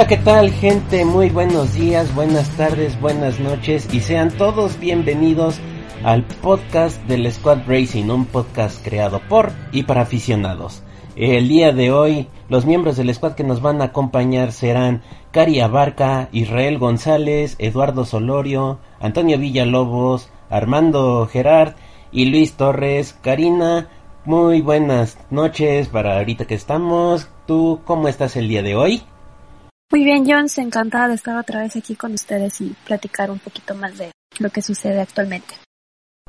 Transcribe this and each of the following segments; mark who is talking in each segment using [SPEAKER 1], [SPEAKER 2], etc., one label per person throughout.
[SPEAKER 1] Hola, ¿qué tal gente? Muy buenos días, buenas tardes, buenas noches y sean todos bienvenidos al podcast del Squad Racing, un podcast creado por y para aficionados. El día de hoy, los miembros del squad que nos van a acompañar serán Cari Abarca, Israel González, Eduardo Solorio, Antonio Villalobos, Armando Gerard y Luis Torres. Karina, muy buenas noches para ahorita que estamos. ¿Tú cómo estás el día de hoy?
[SPEAKER 2] Muy bien, Jones, encantada de estar otra vez aquí con ustedes y platicar un poquito más de lo que sucede actualmente.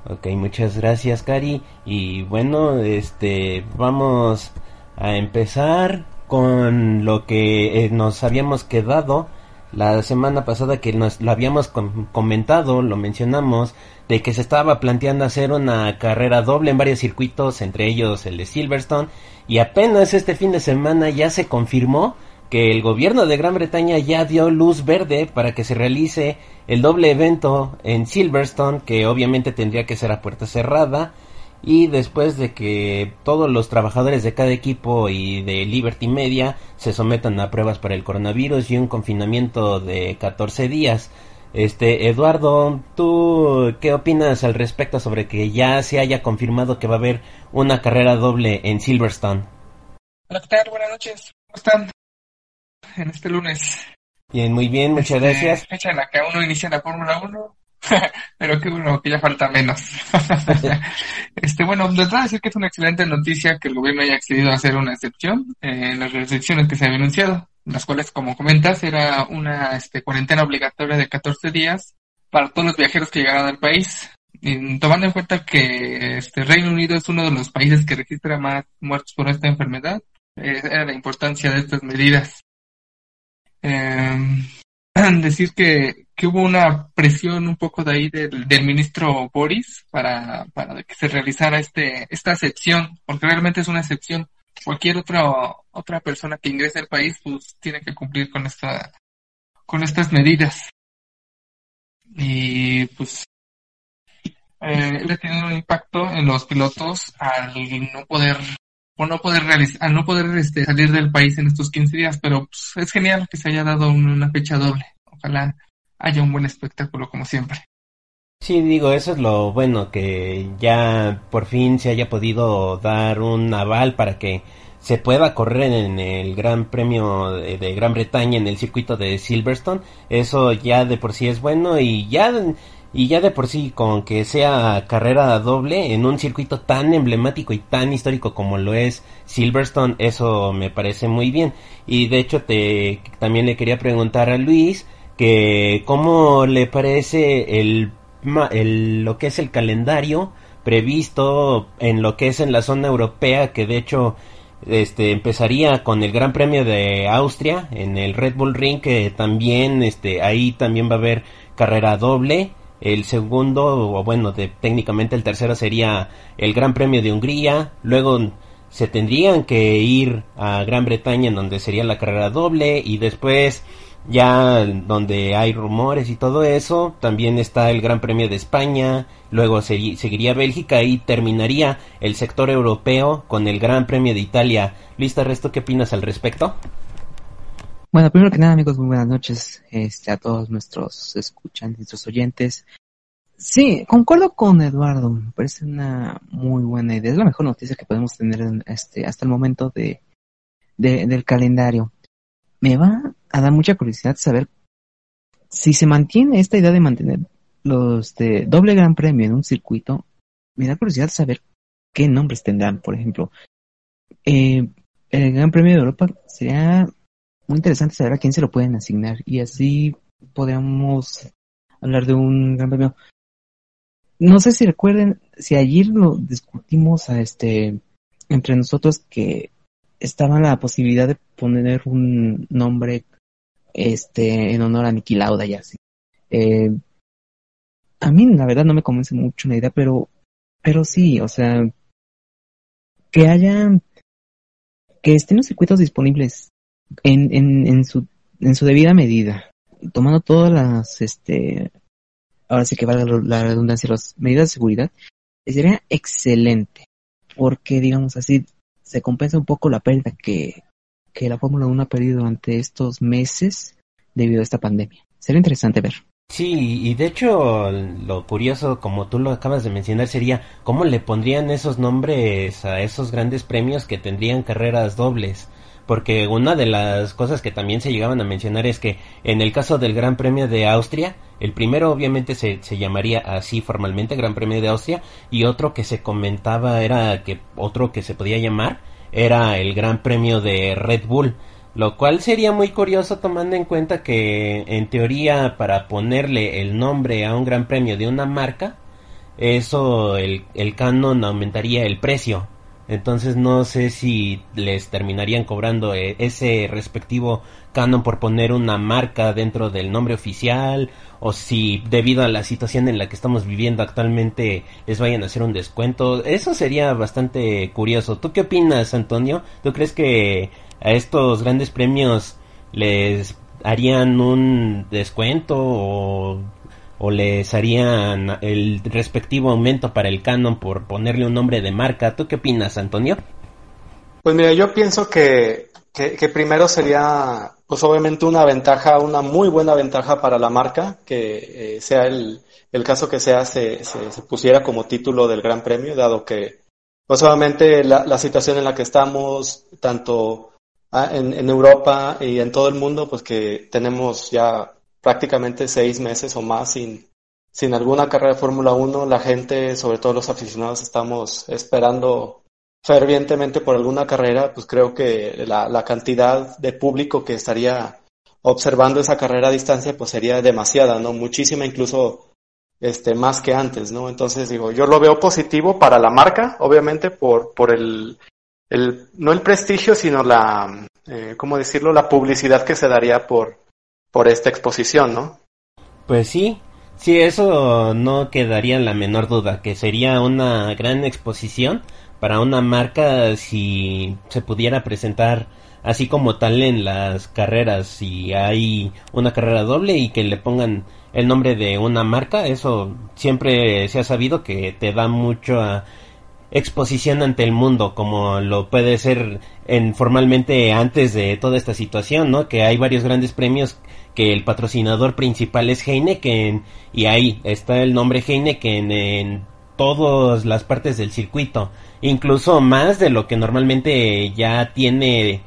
[SPEAKER 1] Ok, muchas gracias, Cari. Y bueno, este, vamos a empezar con lo que eh, nos habíamos quedado la semana pasada que nos lo habíamos com comentado, lo mencionamos, de que se estaba planteando hacer una carrera doble en varios circuitos, entre ellos el de Silverstone, y apenas este fin de semana ya se confirmó que el gobierno de Gran Bretaña ya dio luz verde para que se realice el doble evento en Silverstone, que obviamente tendría que ser a puerta cerrada, y después de que todos los trabajadores de cada equipo y de Liberty Media se sometan a pruebas para el coronavirus y un confinamiento de 14 días. Este, Eduardo, ¿tú qué opinas al respecto sobre que ya se haya confirmado que va a haber una carrera doble en Silverstone?
[SPEAKER 3] Hola, ¿qué tal? Buenas noches. ¿Cómo están? En este lunes.
[SPEAKER 1] Bien, muy bien, muchas
[SPEAKER 3] este,
[SPEAKER 1] gracias.
[SPEAKER 3] Fecha en la que uno inicia la Fórmula 1, pero que bueno, que ya falta menos. este, bueno, a decir que es una excelente noticia que el gobierno haya accedido a hacer una excepción en las restricciones que se habían anunciado, las cuales, como comentas, era una este, cuarentena obligatoria de 14 días para todos los viajeros que llegaran al país. Y tomando en cuenta que este Reino Unido es uno de los países que registra más muertos por esta enfermedad, eh, era la importancia de estas medidas eh, decir que, que hubo una presión un poco de ahí del, del ministro Boris para, para que se realizara este, esta excepción, porque realmente es una excepción. Cualquier otra, otra persona que ingrese al país, pues tiene que cumplir con esta, con estas medidas. Y pues, eh, le tiene un impacto en los pilotos al no poder o no poder realizar, a no poder este, salir del país en estos 15 días, pero pues, es genial que se haya dado una fecha doble. Ojalá haya un buen espectáculo como siempre.
[SPEAKER 1] Sí, digo, eso es lo bueno, que ya por fin se haya podido dar un aval para que se pueda correr en el Gran Premio de, Gran Bretaña en el circuito de Silverstone. Eso ya de por sí es bueno y ya y ya de por sí con que sea carrera doble en un circuito tan emblemático y tan histórico como lo es Silverstone, eso me parece muy bien. Y de hecho te también le quería preguntar a Luis que cómo le parece el, el lo que es el calendario previsto en lo que es en la zona europea que de hecho este empezaría con el Gran Premio de Austria en el Red Bull Ring que también este ahí también va a haber carrera doble el segundo, o bueno, de, técnicamente el tercero sería el Gran Premio de Hungría. Luego se tendrían que ir a Gran Bretaña, en donde sería la carrera doble. Y después, ya donde hay rumores y todo eso, también está el Gran Premio de España. Luego se, seguiría Bélgica y terminaría el sector europeo con el Gran Premio de Italia. ¿Lista, Resto? ¿Qué opinas al respecto?
[SPEAKER 4] Bueno, primero que nada, amigos, muy buenas noches este, a todos nuestros escuchantes, nuestros oyentes. Sí, concuerdo con Eduardo, me parece una muy buena idea. Es la mejor noticia que podemos tener en este, hasta el momento de, de, del calendario. Me va a dar mucha curiosidad saber si se mantiene esta idea de mantener los de doble gran premio en un circuito, me da curiosidad saber qué nombres tendrán. Por ejemplo, eh, el Gran Premio de Europa sería muy interesante saber a quién se lo pueden asignar y así podríamos hablar de un Gran Premio. No sé si recuerden, si ayer lo discutimos a este entre nosotros que estaba la posibilidad de poner un nombre este en honor a Niki Lauda y así. Eh, a mí la verdad no me convence mucho la idea, pero pero sí, o sea, que haya que estén los circuitos disponibles en, en, en su en su debida medida, tomando todas las este ahora sí que valga la redundancia, las medidas de seguridad, sería excelente, porque digamos así se compensa un poco la pérdida que, que la Fórmula 1 ha perdido durante estos meses debido a esta pandemia. Sería interesante ver.
[SPEAKER 1] Sí, y de hecho lo curioso, como tú lo acabas de mencionar, sería cómo le pondrían esos nombres a esos grandes premios que tendrían carreras dobles. Porque una de las cosas que también se llegaban a mencionar es que en el caso del Gran Premio de Austria, el primero obviamente se, se llamaría así formalmente Gran Premio de Austria y otro que se comentaba era que otro que se podía llamar era el Gran Premio de Red Bull lo cual sería muy curioso tomando en cuenta que en teoría para ponerle el nombre a un gran premio de una marca, eso el, el canon aumentaría el precio. Entonces no sé si les terminarían cobrando eh, ese respectivo canon por poner una marca dentro del nombre oficial o si debido a la situación en la que estamos viviendo actualmente les vayan a hacer un descuento. Eso sería bastante curioso. ¿Tú qué opinas, Antonio? ¿Tú crees que a estos grandes premios les harían un descuento o, les harían el respectivo aumento para el canon por ponerle un nombre de marca. ¿Tú qué opinas, Antonio?
[SPEAKER 5] Pues mira, yo pienso que, que, primero sería, pues obviamente una ventaja, una muy buena ventaja para la marca, que eh, sea el, el caso que sea se, se, pusiera como título del Gran Premio, dado que, pues obviamente la, la situación en la que estamos, tanto Ah, en, en Europa y en todo el mundo, pues que tenemos ya prácticamente seis meses o más sin, sin alguna carrera de Fórmula 1. La gente, sobre todo los aficionados, estamos esperando fervientemente por alguna carrera, pues creo que la, la cantidad de público que estaría observando esa carrera a distancia, pues sería demasiada, ¿no? Muchísima, incluso este, más que antes, ¿no? Entonces digo, yo lo veo positivo para la marca, obviamente, por, por el, el, no el prestigio, sino la, eh, ¿cómo decirlo? La publicidad que se daría por, por esta exposición, ¿no?
[SPEAKER 1] Pues sí, sí, eso no quedaría la menor duda, que sería una gran exposición para una marca si se pudiera presentar así como tal en las carreras, si hay una carrera doble y que le pongan el nombre de una marca, eso siempre se ha sabido que te da mucho a exposición ante el mundo como lo puede ser en formalmente antes de toda esta situación, ¿no? Que hay varios grandes premios que el patrocinador principal es Heineken y ahí está el nombre Heineken en todas las partes del circuito, incluso más de lo que normalmente ya tiene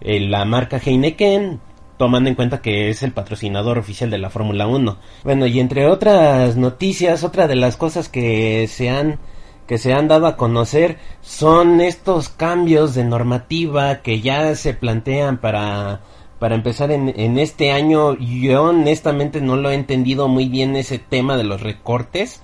[SPEAKER 1] eh, la marca Heineken tomando en cuenta que es el patrocinador oficial de la Fórmula 1. Bueno, y entre otras noticias, otra de las cosas que se han que se han dado a conocer son estos cambios de normativa que ya se plantean para para empezar en, este año yo honestamente no lo he entendido muy bien ese tema de los recortes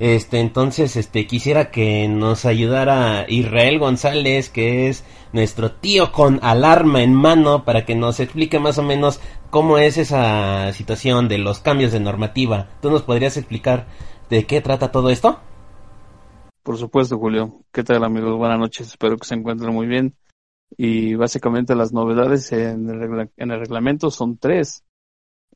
[SPEAKER 1] este entonces este quisiera que nos ayudara Israel González que es nuestro tío con alarma en mano para que nos explique más o menos cómo es esa situación de los cambios de normativa tú nos podrías explicar de qué trata todo esto
[SPEAKER 6] por supuesto, Julio. ¿Qué tal, amigos? Buenas noches. Espero que se encuentren muy bien. Y básicamente las novedades en el, en el reglamento son tres.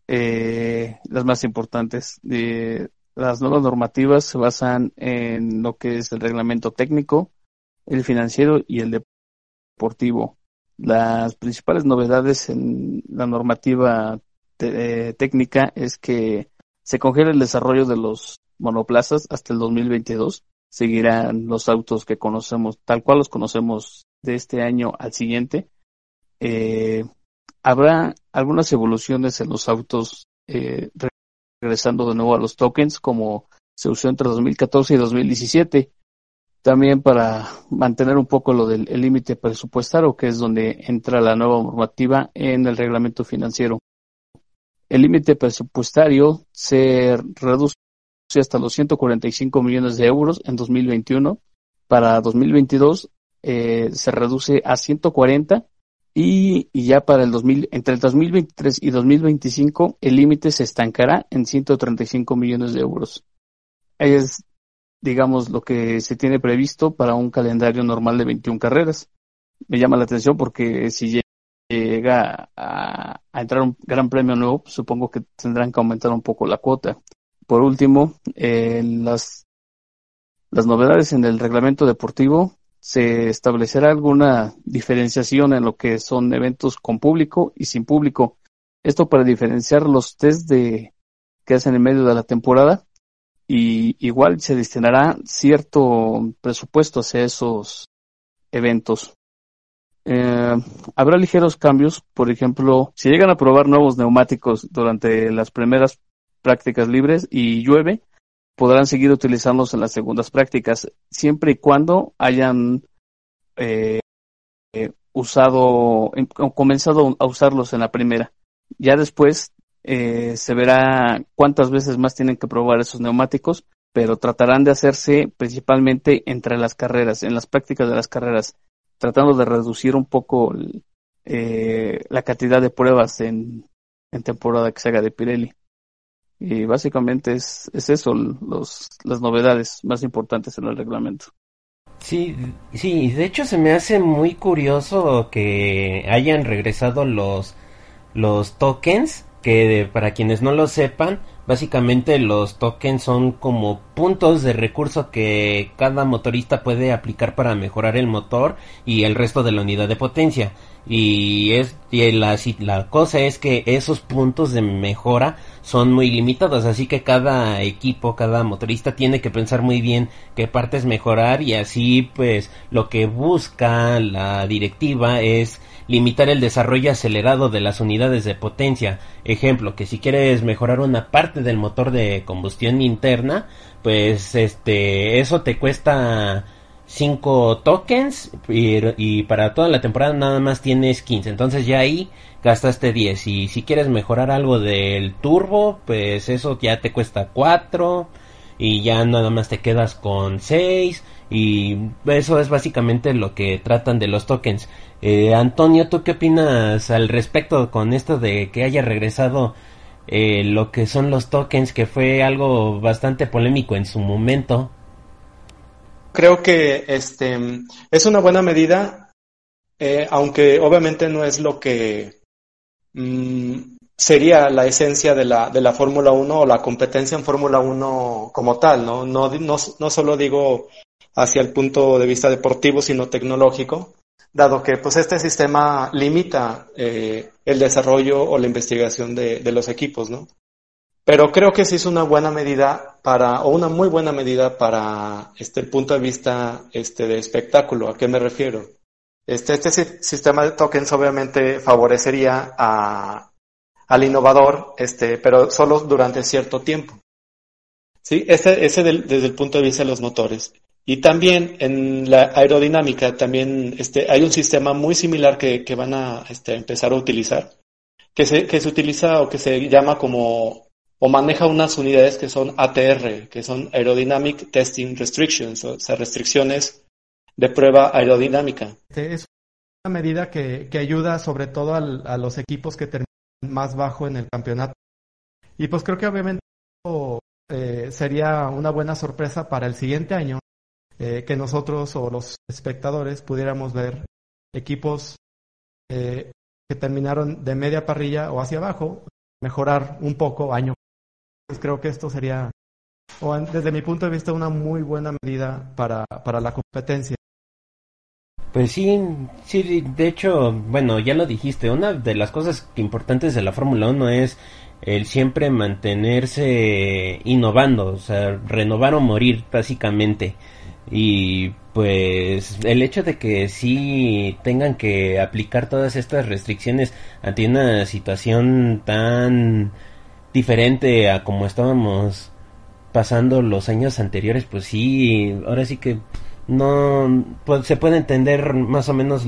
[SPEAKER 6] Eh, las más importantes. De, las nuevas normativas se basan en lo que es el reglamento técnico, el financiero y el deportivo. Las principales novedades en la normativa eh, técnica es que se congela el desarrollo de los monoplazas hasta el 2022 seguirán los autos que conocemos, tal cual los conocemos de este año al siguiente. Eh, habrá algunas evoluciones en los autos eh, regresando de nuevo a los tokens como se usó entre 2014 y 2017. También para mantener un poco lo del límite presupuestario, que es donde entra la nueva normativa en el reglamento financiero. El límite presupuestario se reduce hasta los 145 millones de euros en 2021. Para 2022 eh, se reduce a 140 y, y, ya para el 2000, entre el 2023 y 2025 el límite se estancará en 135 millones de euros. Es, digamos, lo que se tiene previsto para un calendario normal de 21 carreras. Me llama la atención porque si llega a, entrar un gran premio nuevo, pues supongo que tendrán que aumentar un poco la cuota. Por último, eh, las, las novedades en el reglamento deportivo se establecerá alguna diferenciación en lo que son eventos con público y sin público. Esto para diferenciar los test de, que hacen en medio de la temporada y igual se destinará cierto presupuesto hacia esos eventos. Eh, habrá ligeros cambios, por ejemplo, si llegan a probar nuevos neumáticos durante las primeras prácticas libres y llueve, podrán seguir utilizándolos en las segundas prácticas, siempre y cuando hayan eh, eh, usado, comenzado a usarlos en la primera. Ya después eh, se verá cuántas veces más tienen que probar esos neumáticos, pero tratarán de hacerse principalmente entre las carreras, en las prácticas de las carreras, tratando de reducir un poco la cantidad de pruebas en, en temporada que se haga de Pirelli. Y básicamente es, es eso, los, las novedades más importantes en el reglamento.
[SPEAKER 1] Sí, sí, de hecho se me hace muy curioso que hayan regresado los, los tokens, que para quienes no lo sepan, básicamente los tokens son como puntos de recurso que cada motorista puede aplicar para mejorar el motor y el resto de la unidad de potencia. Y es y la, la cosa es que esos puntos de mejora son muy limitados, así que cada equipo, cada motorista tiene que pensar muy bien qué partes mejorar y así pues lo que busca la directiva es limitar el desarrollo acelerado de las unidades de potencia. Ejemplo, que si quieres mejorar una parte del motor de combustión interna, pues este eso te cuesta 5 tokens y, para toda la temporada nada más tienes 15. Entonces ya ahí gastaste 10. Y si quieres mejorar algo del turbo, pues eso ya te cuesta 4. Y ya nada más te quedas con 6. Y eso es básicamente lo que tratan de los tokens. Eh, Antonio, ¿tú qué opinas al respecto con esto de que haya regresado eh, lo que son los tokens? Que fue algo bastante polémico en su momento
[SPEAKER 5] creo que este es una buena medida, eh, aunque obviamente no es lo que mm, sería la esencia de la, de la Fórmula 1 o la competencia en Fórmula 1 como tal, ¿no? No, no, no solo digo hacia el punto de vista deportivo, sino tecnológico, dado que pues este sistema limita eh, el desarrollo o la investigación de, los equipos, ¿no? Pero creo que sí es una buena medida para, o una muy buena medida para este, el punto de vista este, de espectáculo. ¿A qué me refiero? Este, este sistema de tokens obviamente favorecería a, al innovador, este, pero solo durante cierto tiempo. Sí, ese, ese desde el punto de vista de los motores. Y también en la aerodinámica también este, hay un sistema muy similar que, que van a este, empezar a utilizar, que se, que se utiliza o que se llama como o maneja unas unidades que son ATR, que son Aerodynamic Testing Restrictions, o sea, restricciones de prueba aerodinámica.
[SPEAKER 7] Este, es una medida que, que ayuda sobre todo al, a los equipos que terminan más bajo en el campeonato. Y pues creo que obviamente eh, sería una buena sorpresa para el siguiente año eh, que nosotros o los espectadores pudiéramos ver equipos eh, que terminaron de media parrilla o hacia abajo mejorar un poco año pues creo que esto sería, o desde mi punto de vista, una muy buena medida para, para la competencia.
[SPEAKER 1] Pues sí, sí, de hecho, bueno, ya lo dijiste, una de las cosas importantes de la Fórmula 1 es el siempre mantenerse innovando, o sea, renovar o morir básicamente. Y pues el hecho de que sí tengan que aplicar todas estas restricciones ante una situación tan diferente a como estábamos pasando los años anteriores, pues sí, ahora sí que no pues, se puede entender más o menos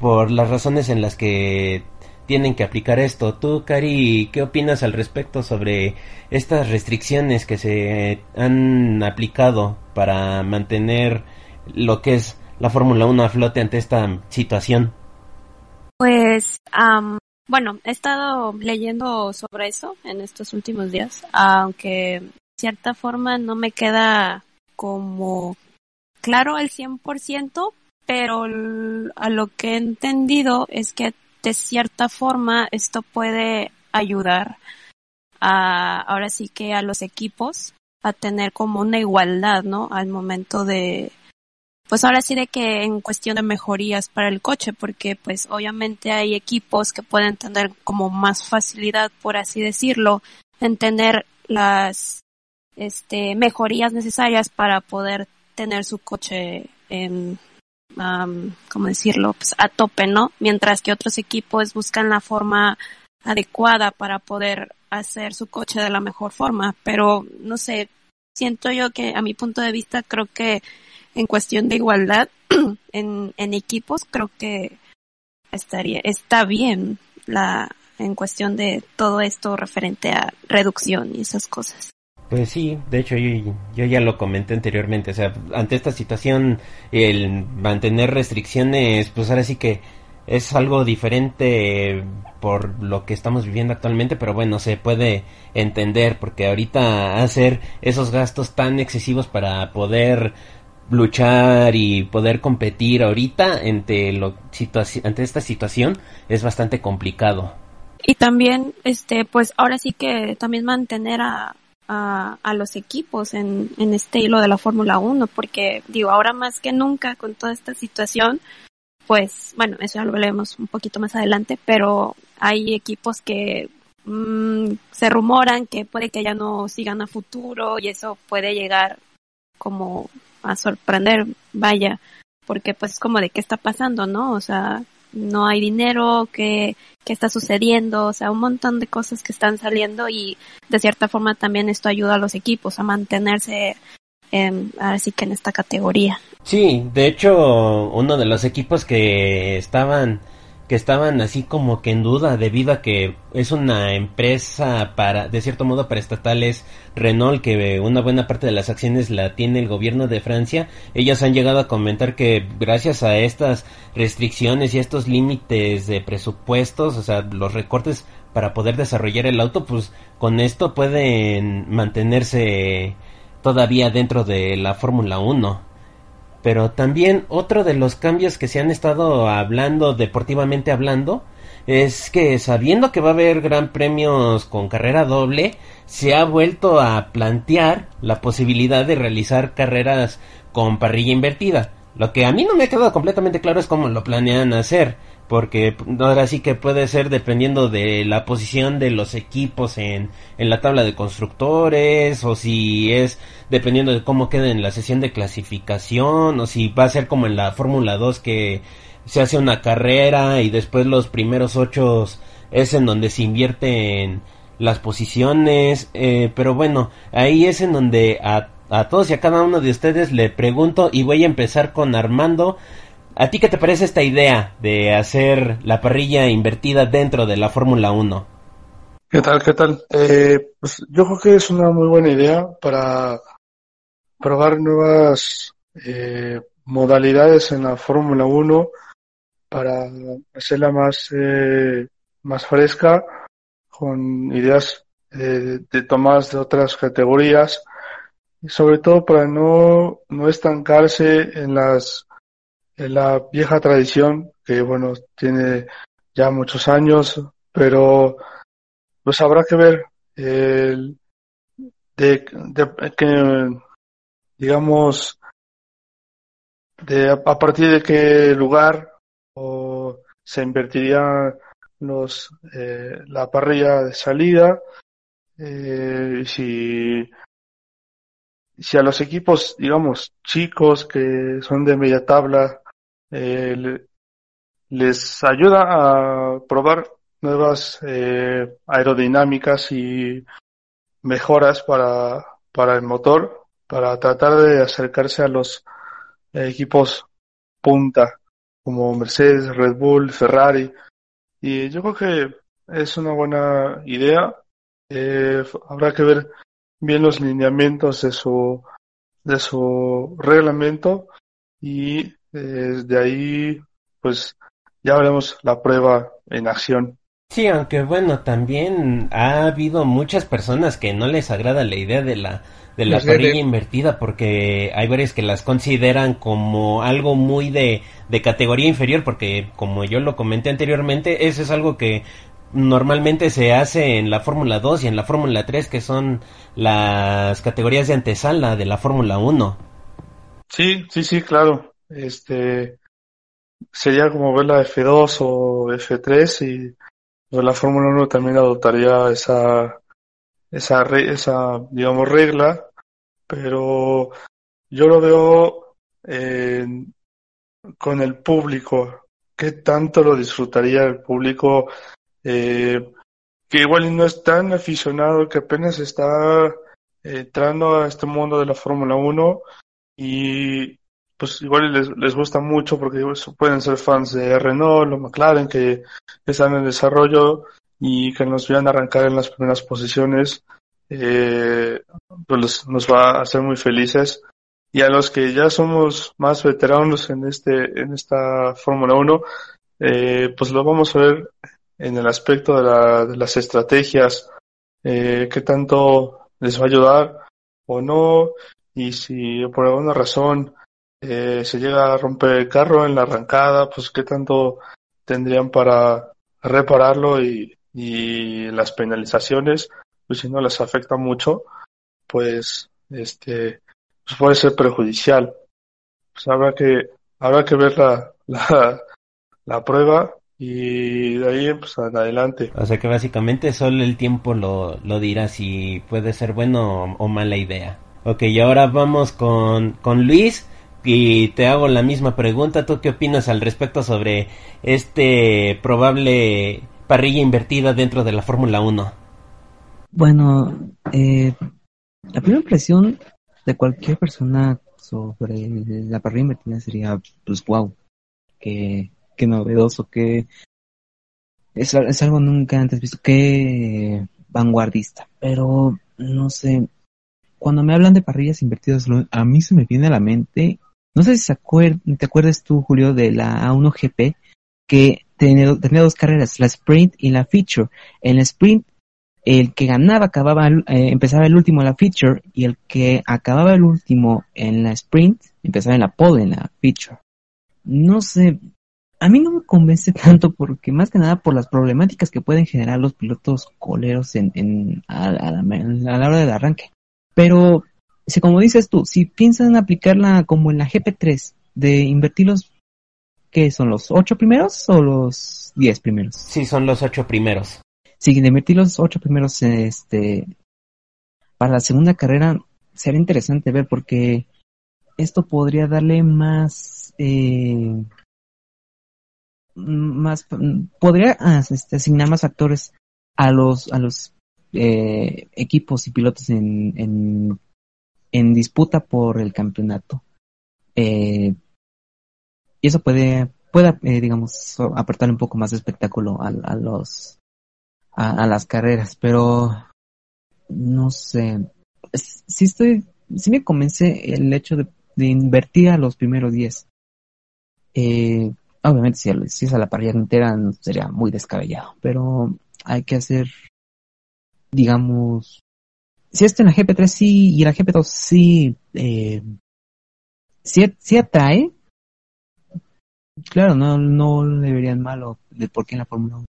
[SPEAKER 1] por las razones en las que tienen que aplicar esto. Tú, Cari, ¿qué opinas al respecto sobre estas restricciones que se han aplicado para mantener lo que es la Fórmula 1 a flote ante esta situación?
[SPEAKER 2] Pues, bueno, he estado leyendo sobre eso en estos últimos días, aunque de cierta forma no me queda como claro al 100%, pero a lo que he entendido es que de cierta forma esto puede ayudar a, ahora sí que a los equipos a tener como una igualdad, ¿no? Al momento de, pues ahora sí de que en cuestión de mejorías para el coche, porque pues obviamente hay equipos que pueden tener como más facilidad, por así decirlo, en tener las este, mejorías necesarias para poder tener su coche en, ¿cómo decirlo? Pues a tope, ¿no? Mientras que otros equipos buscan la forma adecuada para poder hacer su coche de la mejor forma. Pero, no sé, siento yo que a mi punto de vista creo que en cuestión de igualdad en, en equipos creo que estaría, está bien la, en cuestión de todo esto referente a reducción y esas cosas.
[SPEAKER 1] Pues sí, de hecho yo, yo, ya lo comenté anteriormente, o sea, ante esta situación el mantener restricciones, pues ahora sí que es algo diferente por lo que estamos viviendo actualmente, pero bueno, se puede entender porque ahorita hacer esos gastos tan excesivos para poder luchar y poder competir ahorita ante lo ante esta situación es bastante complicado.
[SPEAKER 2] Y también este pues ahora sí que también mantener a a, a los equipos en, en este hilo de la Fórmula 1, porque digo, ahora más que nunca con toda esta situación, pues bueno, eso ya lo veremos un poquito más adelante, pero hay equipos que mmm, se rumoran que puede que ya no sigan a futuro y eso puede llegar como a sorprender, vaya, porque pues como de qué está pasando, ¿no? O sea, no hay dinero, qué, qué está sucediendo, o sea, un montón de cosas que están saliendo y de cierta forma también esto ayuda a los equipos a mantenerse eh, así que en esta categoría.
[SPEAKER 1] Sí, de hecho, uno de los equipos que estaban que estaban así como que en duda debido a que es una empresa para de cierto modo para estatales Renault que una buena parte de las acciones la tiene el gobierno de Francia. Ellos han llegado a comentar que gracias a estas restricciones y estos límites de presupuestos o sea los recortes para poder desarrollar el auto pues con esto pueden mantenerse todavía dentro de la Fórmula 1 pero también otro de los cambios que se han estado hablando deportivamente hablando es que sabiendo que va a haber gran premios con carrera doble, se ha vuelto a plantear la posibilidad de realizar carreras con parrilla invertida. Lo que a mí no me ha quedado completamente claro es cómo lo planean hacer porque ahora sí que puede ser dependiendo de la posición de los equipos en, en la tabla de constructores o si es dependiendo de cómo quede en la sesión de clasificación o si va a ser como en la Fórmula 2 que se hace una carrera y después los primeros ocho es en donde se invierten las posiciones eh, pero bueno ahí es en donde a, a todos y a cada uno de ustedes le pregunto y voy a empezar con Armando ¿A ti qué te parece esta idea de hacer la parrilla invertida dentro de la Fórmula 1?
[SPEAKER 8] ¿Qué tal? ¿Qué tal? Eh, pues yo creo que es una muy buena idea para probar nuevas eh, modalidades en la Fórmula 1 para hacerla más, eh, más fresca con ideas eh, de tomas de otras categorías y sobre todo para no, no estancarse en las la vieja tradición que bueno tiene ya muchos años pero pues habrá que ver de, de, que digamos de a, partir de qué lugar o se invertiría los eh, la parrilla de salida eh, si si a los equipos digamos chicos que son de media tabla eh, les ayuda a probar nuevas eh, aerodinámicas y mejoras para, para el motor, para tratar de acercarse a los equipos punta, como Mercedes, Red Bull, Ferrari. Y yo creo que es una buena idea. Eh, habrá que ver bien los lineamientos de su, de su reglamento y eh, de ahí pues ya veremos la prueba en acción.
[SPEAKER 1] Sí, aunque bueno, también ha habido muchas personas que no les agrada la idea de la de la parrilla invertida porque hay varios que las consideran como algo muy de, de categoría inferior porque como yo lo comenté anteriormente, eso es algo que normalmente se hace en la Fórmula 2 y en la Fórmula 3 que son las categorías de antesala de la Fórmula 1.
[SPEAKER 8] Sí, sí, sí, claro. Este sería como ver la F2 o F3 y la Fórmula 1 también adoptaría esa esa esa digamos regla, pero yo lo veo con el público. ¿Qué tanto lo disfrutaría el público eh, que igual no es tan aficionado, que apenas está entrando a este mundo de la Fórmula 1 y pues igual les, les gusta mucho porque pueden ser fans de Renault o McLaren que están en desarrollo y que nos vean arrancar en las primeras posiciones, eh, pues nos va a hacer muy felices. Y a los que ya somos más veteranos en este, en esta Fórmula 1, eh, pues lo vamos a ver en el aspecto de, la, de las estrategias, eh, qué tanto les va a ayudar o no, y si por alguna razón eh, se llega a romper el carro en la arrancada, pues qué tanto tendrían para repararlo y, y las penalizaciones, pues si no les afecta mucho, pues este pues puede ser perjudicial. Pues habrá que habrá que ver la, la, la prueba y de ahí pues adelante.
[SPEAKER 1] O sea que básicamente solo el tiempo lo, lo dirá si puede ser bueno o, mala idea. Ok, y ahora vamos con, con Luis y te hago la misma pregunta. ¿Tú qué opinas al respecto sobre este probable parrilla invertida dentro de la Fórmula 1?
[SPEAKER 4] Bueno, eh, la primera impresión de cualquier persona sobre la parrilla invertida sería, pues, wow, qué novedoso, qué es, es algo nunca antes visto, qué vanguardista. Pero no sé, cuando me hablan de parrillas invertidas, a mí se me viene a la mente, no sé si te acuerdas tú, Julio, de la A1GP, que tenía, tenía, dos carreras, la sprint y la feature. En la sprint, el que ganaba acababa, eh, empezaba el último en la feature y el que acababa el último en la sprint empezaba en la pole en la feature. No sé, a mí no me convence tanto porque más que nada por las problemáticas que pueden generar los pilotos coleros en, en a, la, hora del arranque. Pero si como dices tú, si piensan aplicarla como en la GP3 de invertir los ¿qué son los ocho primeros o los diez primeros?
[SPEAKER 1] Sí, son los ocho primeros.
[SPEAKER 4] Sí, de invertir los ocho primeros, este, para la segunda carrera sería interesante ver porque esto podría darle más eh, más podría ah, este, asignar más actores a los a los eh, equipos y pilotos en, en, en disputa por el campeonato. Eh, y eso puede puede eh, digamos aportar un poco más de espectáculo a, a los a, las carreras pero no sé. Sí estoy sí me convence el hecho de, de invertir a los primeros 10 eh, Obviamente si, si es a la parrilla entera sería muy descabellado, pero hay que hacer, digamos, si esto en la GP3 sí y en la GP2 sí, eh, sí, atrae, claro, no, no le verían malo de por en la Fórmula 1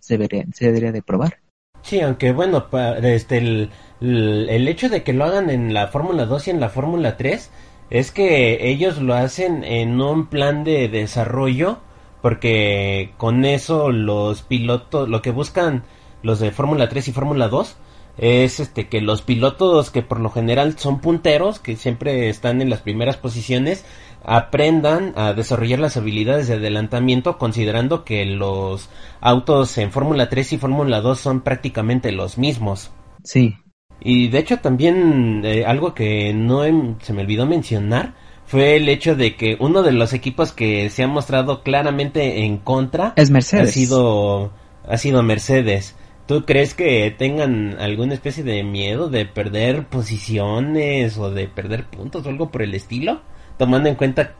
[SPEAKER 4] se, debería, se debería de probar.
[SPEAKER 1] Sí, aunque bueno, este, el, el, hecho de que lo hagan en la Fórmula 2 y en la Fórmula 3 es que ellos lo hacen en un plan de desarrollo porque con eso los pilotos, lo que buscan los de Fórmula 3 y Fórmula 2 es este que los pilotos que por lo general son punteros, que siempre están en las primeras posiciones, aprendan a desarrollar las habilidades de adelantamiento considerando que los autos en Fórmula 3 y Fórmula 2 son prácticamente los mismos.
[SPEAKER 4] Sí.
[SPEAKER 1] Y de hecho también eh, algo que no se me olvidó mencionar fue el hecho de que uno de los equipos que se ha mostrado claramente en contra
[SPEAKER 4] es Mercedes.
[SPEAKER 1] Ha sido ha sido Mercedes. ¿Tú crees que tengan alguna especie de miedo de perder posiciones o de perder puntos o algo por el estilo? Tomando en cuenta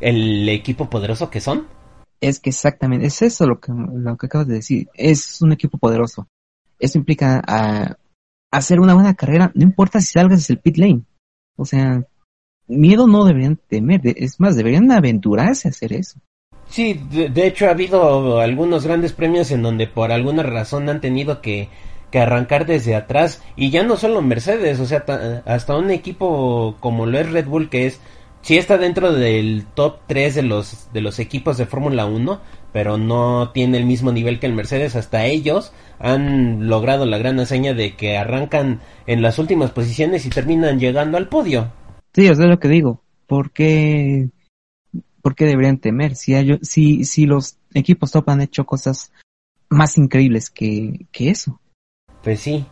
[SPEAKER 1] el equipo poderoso que son.
[SPEAKER 4] Es que exactamente, es eso lo que, lo que acabas de decir. Es un equipo poderoso. Eso implica a, hacer una buena carrera, no importa si salgas del pit lane. O sea, miedo no deberían temer, es más, deberían aventurarse a hacer eso.
[SPEAKER 1] Sí, de, hecho ha habido algunos grandes premios en donde por alguna razón han tenido que, que arrancar desde atrás y ya no solo Mercedes, o sea, hasta un equipo como lo es Red Bull que es sí está dentro del top 3 de los de los equipos de Fórmula 1, pero no tiene el mismo nivel que el Mercedes, hasta ellos han logrado la gran hazaña de que arrancan en las últimas posiciones y terminan llegando al podio.
[SPEAKER 4] Sí, eso es lo que digo, porque ¿por qué deberían temer? Si, hay, si, si los equipos top han hecho cosas más increíbles que, que eso.
[SPEAKER 1] Pues sí.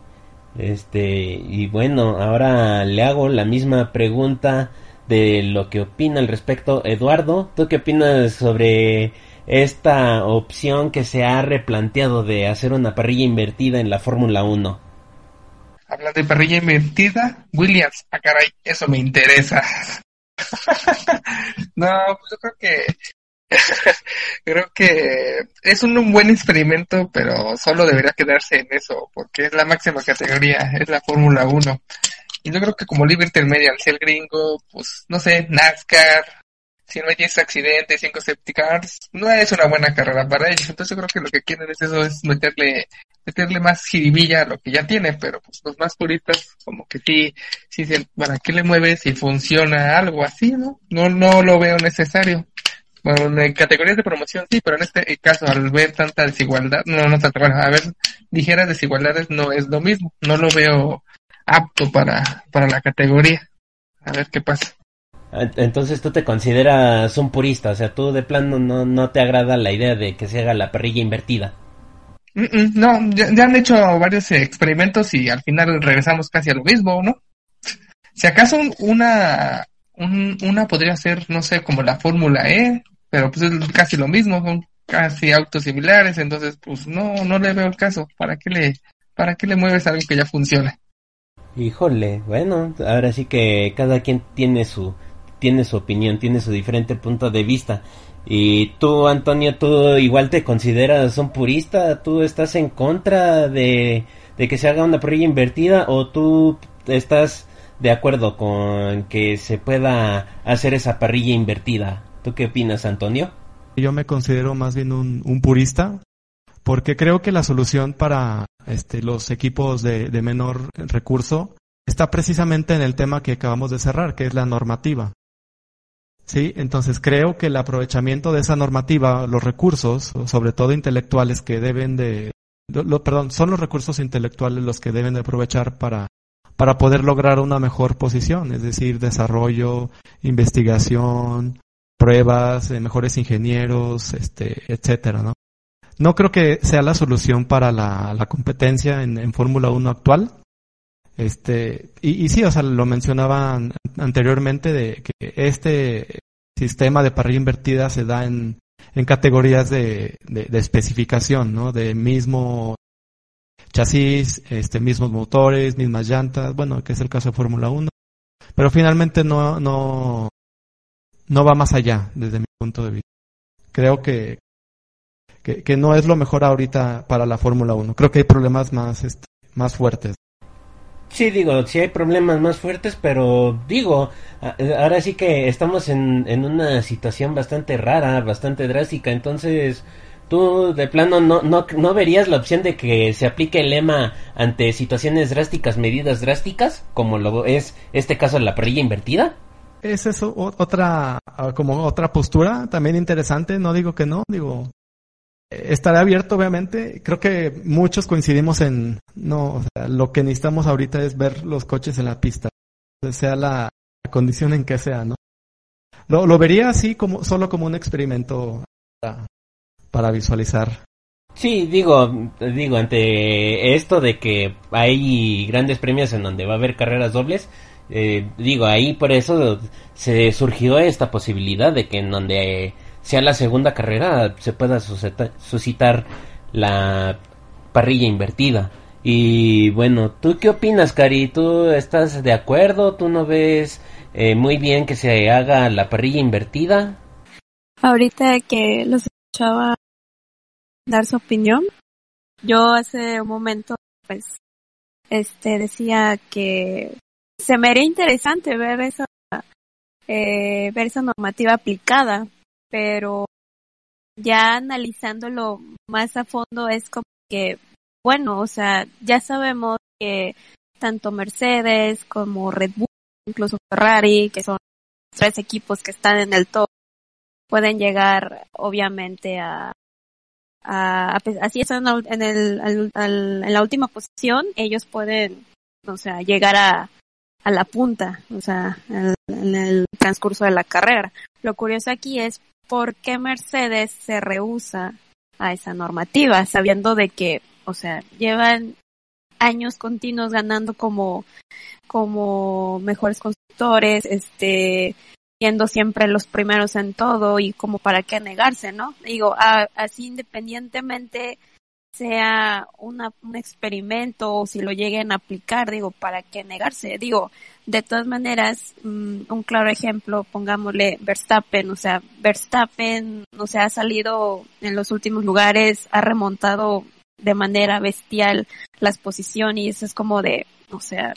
[SPEAKER 1] Este, y bueno, ahora le hago la misma pregunta de lo que opina al respecto Eduardo. ¿Tú qué opinas sobre esta opción que se ha replanteado de hacer una parrilla invertida en la Fórmula 1?
[SPEAKER 3] Habla de parrilla invertida, Williams, ah caray, eso me interesa. no, pues yo creo que creo que es un, buen experimento, pero solo debería quedarse en eso, porque es la máxima categoría, es la Fórmula 1. Y yo creo que como libre intermedia, si el gringo, pues no sé, NASCAR, si no hay 10 accidentes, 5 safety cars, no es una buena carrera para ellos. Entonces yo creo que lo que quieren es eso, es meterle, meterle más jiribilla a lo que ya tiene, pero pues los más puristas como que sí, sí ¿para qué le mueves si funciona algo así, no? No, no lo veo necesario. Bueno, en categorías de promoción sí, pero en este caso, al ver tanta desigualdad, no, no tanta, bueno, a ver, ligeras desigualdades no es lo mismo. No lo veo apto para, para la categoría. A ver qué pasa.
[SPEAKER 1] Entonces tú te consideras un purista, o sea, tú de plano no, no te agrada la idea de que se haga la parrilla invertida.
[SPEAKER 3] No, ya, han hecho varios experimentos y al final regresamos casi a lo mismo, ¿no? Si acaso una, una podría ser, no sé, como la Fórmula E, pero pues es casi lo mismo, son casi autos similares, entonces pues no, no le veo el caso. ¿Para qué le, para qué le mueves algo que ya funciona?
[SPEAKER 1] Híjole, bueno, ahora sí que cada quien tiene su, tiene su opinión, tiene su diferente punto de vista. Y tú, Antonio, tú igual te consideras un purista, tú estás en contra de, de que se haga una parrilla invertida o tú estás de acuerdo con que se pueda hacer esa parrilla invertida. ¿Tú qué opinas, Antonio?
[SPEAKER 7] Yo me considero más bien un, purista porque creo que la solución para este, los equipos de, de menor recurso está precisamente en el tema que acabamos de cerrar, que es la normativa. Sí, entonces creo que el aprovechamiento de esa normativa, los recursos, sobre todo intelectuales que deben de, lo, perdón, son los recursos intelectuales los que deben de aprovechar para, para poder lograr una mejor posición, es decir, desarrollo, investigación, pruebas, eh, mejores ingenieros, este, etcétera, ¿no? No creo que sea la solución para la, la competencia en, en Fórmula 1 actual, este, y, y sí, o sea, lo mencionaban anteriormente de que este sistema de parrilla invertida se da en, en categorías de, de, especificación, ¿no? De mismo chasis, este, mismos motores, mismas llantas, bueno, que es el caso de Fórmula 1. Pero finalmente no, no, no va más allá, desde mi punto de vista. Creo que, que, que no es lo mejor ahorita para la Fórmula 1. Creo que hay problemas más, este, más fuertes.
[SPEAKER 1] Sí, digo, sí hay problemas más fuertes, pero digo, ahora sí que estamos en, en una situación bastante rara, bastante drástica, entonces tú de plano no, no, no verías la opción de que se aplique el lema ante situaciones drásticas, medidas drásticas, como lo es este caso de la parrilla invertida.
[SPEAKER 7] Es eso, otra, como otra postura también interesante, no digo que no, digo, estará abierto, obviamente. Creo que muchos coincidimos en, no, o sea, lo que necesitamos ahorita es ver los coches en la pista, sea la condición en que sea, ¿no? Lo, vería así como, solo como un experimento para, para visualizar.
[SPEAKER 1] Sí, digo, digo, ante esto de que hay grandes premios en donde va a haber carreras dobles, eh, digo, ahí por eso se surgió esta posibilidad de que en donde sea la segunda carrera se pueda suscitar la parrilla invertida. Y bueno, ¿tú qué opinas, Cari? ¿Tú estás de acuerdo? ¿Tú no ves eh, muy bien que se haga la parrilla invertida?
[SPEAKER 2] Ahorita que los escuchaba dar su opinión, yo hace un momento, pues, este, decía que se me haría interesante ver esa, eh, ver esa normativa aplicada, pero ya analizándolo más a fondo es como que, bueno, o sea, ya sabemos que tanto Mercedes como Red Bull, incluso Ferrari, que son tres equipos que están en el top, pueden llegar obviamente a, así están en, el, en la última posición, ellos pueden, o sea, llegar a, a la punta, o sea, en el transcurso de la carrera. Lo curioso aquí es por qué Mercedes se rehúsa a esa normativa, sabiendo de que, o sea, llevan años continuos ganando como, como mejores constructores, este, siendo siempre los primeros en todo y como para qué negarse, ¿no? Digo, así independientemente sea una, un experimento o si lo lleguen a aplicar, digo, ¿para qué negarse? Digo, de todas maneras, mm, un claro ejemplo, pongámosle Verstappen, o sea, Verstappen, o sea, ha salido en los últimos lugares, ha remontado de manera bestial las posiciones es como de, o sea,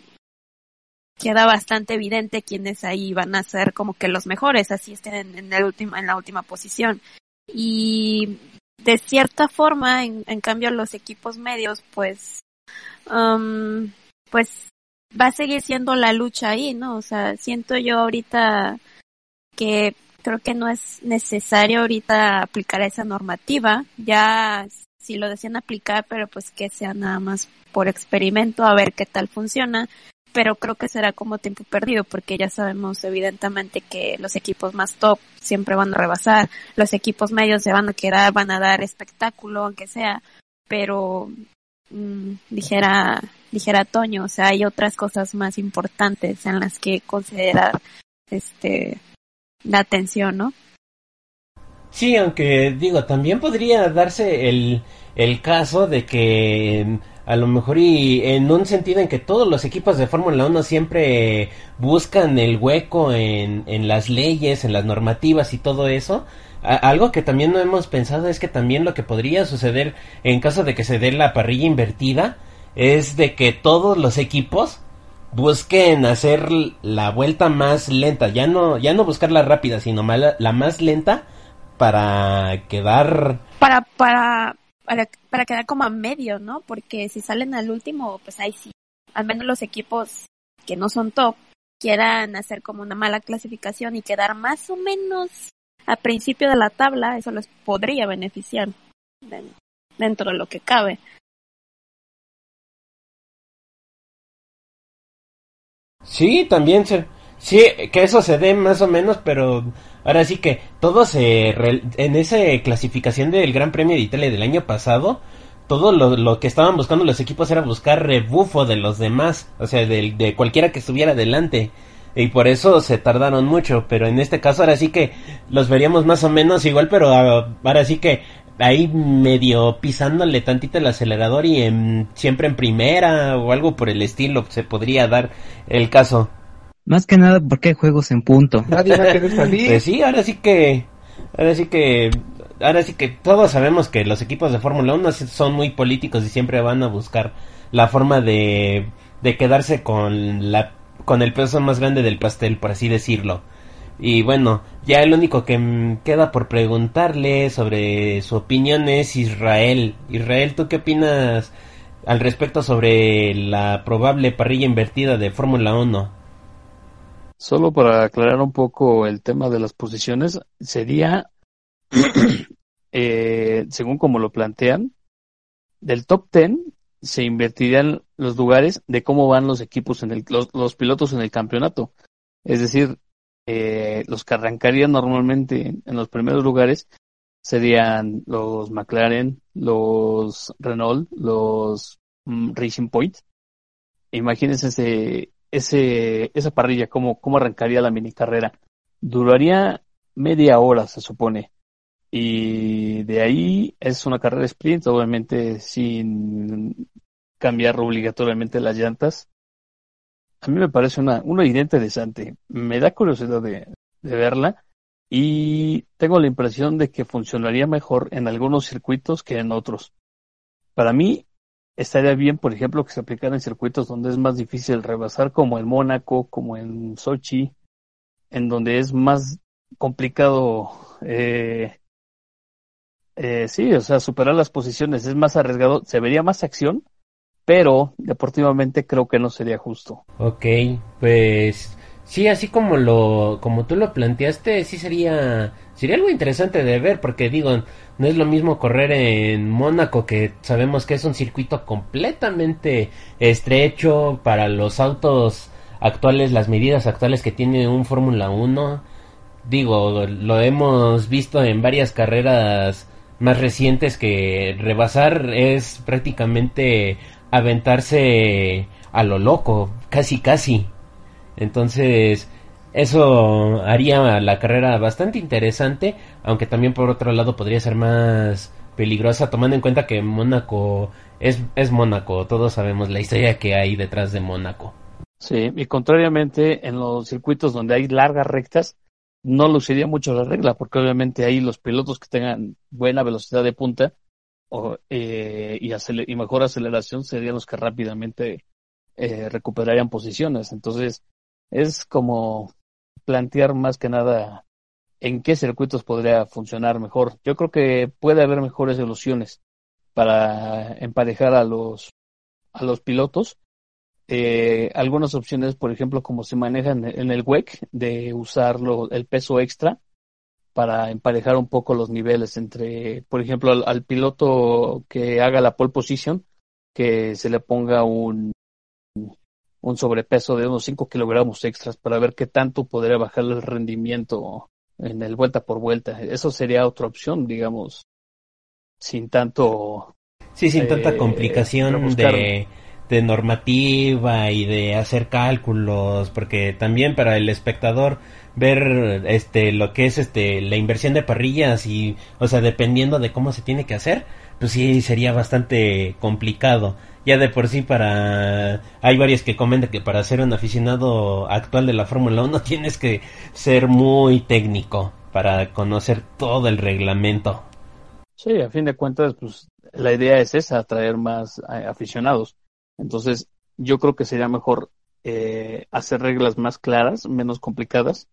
[SPEAKER 2] queda bastante evidente quiénes ahí van a ser como que los mejores, así estén en, el en la última posición. Y de cierta forma, en, cambio, los equipos medios, pues, um, pues va a seguir siendo la lucha ahí, ¿no? O sea, siento yo ahorita que creo que no es necesario ahorita aplicar esa normativa. Ya si lo decían aplicar, pero pues que sea nada más por experimento a ver qué tal funciona pero creo que será como tiempo perdido porque ya sabemos evidentemente que los equipos más top siempre van a rebasar, los equipos medios se van a quedar, van a dar espectáculo aunque sea, pero mm, dijera dijera Toño, o sea, hay otras cosas más importantes en las que considerar este la atención, ¿no?
[SPEAKER 1] Sí, aunque digo, también podría darse el, el caso de que a lo mejor y en un sentido en que todos los equipos de Fórmula 1 siempre buscan el hueco en, en las leyes, en las normativas y todo eso. algo que también no hemos pensado es que también lo que podría suceder en caso de que se dé la parrilla invertida es de que todos los equipos busquen hacer la vuelta más lenta, ya no ya no buscar la rápida, sino la más lenta para quedar
[SPEAKER 2] para para para, para quedar como a medio, ¿no? Porque si salen al último, pues ahí sí, al menos los equipos que no son top quieran hacer como una mala clasificación y quedar más o menos a principio de la tabla, eso les podría beneficiar dentro de lo que cabe.
[SPEAKER 1] Sí, también se, sí, que eso se dé más o menos, pero Ahora sí que todo se... en esa clasificación del Gran Premio de Italia del año pasado, todo lo, que estaban buscando los equipos era buscar rebufo de los demás, o sea, de, de cualquiera que estuviera delante. Y por eso se tardaron mucho, pero en este caso ahora sí que los veríamos más o menos igual, pero ahora sí que ahí medio pisándole tantito el acelerador y siempre en primera o algo por el estilo se podría dar el caso.
[SPEAKER 4] Más que nada porque hay juegos en punto.
[SPEAKER 1] Nadie va a querer salir. Pues sí, ahora sí que, ahora sí que, ahora sí que todos sabemos que los equipos de Fórmula 1 son muy políticos y siempre van a buscar la forma de, de quedarse con la, con el peso más grande del pastel, por así decirlo. Y bueno, ya el único que queda por preguntarle sobre su opinión es Israel. Israel, ¿tú qué opinas al respecto sobre la probable parrilla invertida de Fórmula 1?
[SPEAKER 6] Solo para aclarar un poco el tema de las posiciones, sería eh, según como lo plantean, del top 10 se invertirían los lugares de cómo van los equipos en el, los, pilotos en el campeonato. Es decir, eh, los que arrancarían normalmente en los primeros lugares serían los McLaren, los Renault, los mm, Racing Point. Imagínense ese, esa parrilla, cómo, cómo arrancaría la mini carrera. Duraría media hora, se supone. Y de ahí es una carrera sprint, obviamente sin cambiar obligatoriamente las llantas. A mí me parece una, una idea interesante. Me da curiosidad de, de verla y tengo la impresión de que funcionaría mejor en algunos circuitos que en otros. Para mí, estaría bien, por ejemplo, que se aplicara en circuitos donde es más difícil rebasar, como en Mónaco, como en Sochi, en donde es más complicado eh, eh, sí, o sea, superar las posiciones es más arriesgado, se vería más acción, pero deportivamente creo que no sería justo.
[SPEAKER 1] Ok, pues sí, así como lo, como tú lo planteaste, sí sería, sería algo interesante de ver, porque digo, no es lo mismo correr en Mónaco, que sabemos que es un circuito completamente estrecho para los autos actuales, las medidas actuales que tiene un Fórmula 1. Digo, lo hemos visto en varias carreras más recientes que rebasar es prácticamente aventarse a lo loco, casi casi. Entonces, eso haría la carrera bastante interesante, aunque también por otro lado podría ser más peligrosa, tomando en cuenta que Mónaco es, es Mónaco, todos sabemos la historia que hay detrás de Mónaco.
[SPEAKER 6] Sí, y contrariamente en los circuitos donde hay largas rectas, no luciría mucho la regla, porque obviamente ahí los pilotos que tengan buena velocidad de punta o, eh, y, mejor aceleración serían los que rápidamente eh, recuperarían posiciones. Entonces, es como plantear más que nada en qué circuitos podría funcionar mejor. Yo creo que puede haber mejores soluciones para emparejar a los a los pilotos eh, algunas opciones, por ejemplo, como se manejan en el WEC, de usar el peso extra para emparejar un poco los niveles entre, por ejemplo, al, piloto que haga la pole position, que se le ponga un, un sobrepeso de unos 5 kilogramos extras para ver qué tanto podría bajar el rendimiento en el vuelta por vuelta. Eso sería otra opción, digamos, sin tanto...
[SPEAKER 1] Sí, sin tanta eh, complicación de de normativa y de hacer cálculos, porque también para el espectador ver este lo que es este la inversión de parrillas y o sea, dependiendo de cómo se tiene que hacer, pues sí sería bastante complicado. Ya de por sí para hay varios que comentan que para ser un aficionado actual de la Fórmula 1 tienes que ser muy técnico para conocer todo el reglamento.
[SPEAKER 6] Sí, a fin de cuentas, pues la idea es esa, atraer más eh, aficionados. Entonces, yo creo que sería mejor eh, hacer reglas más claras, menos complicadas.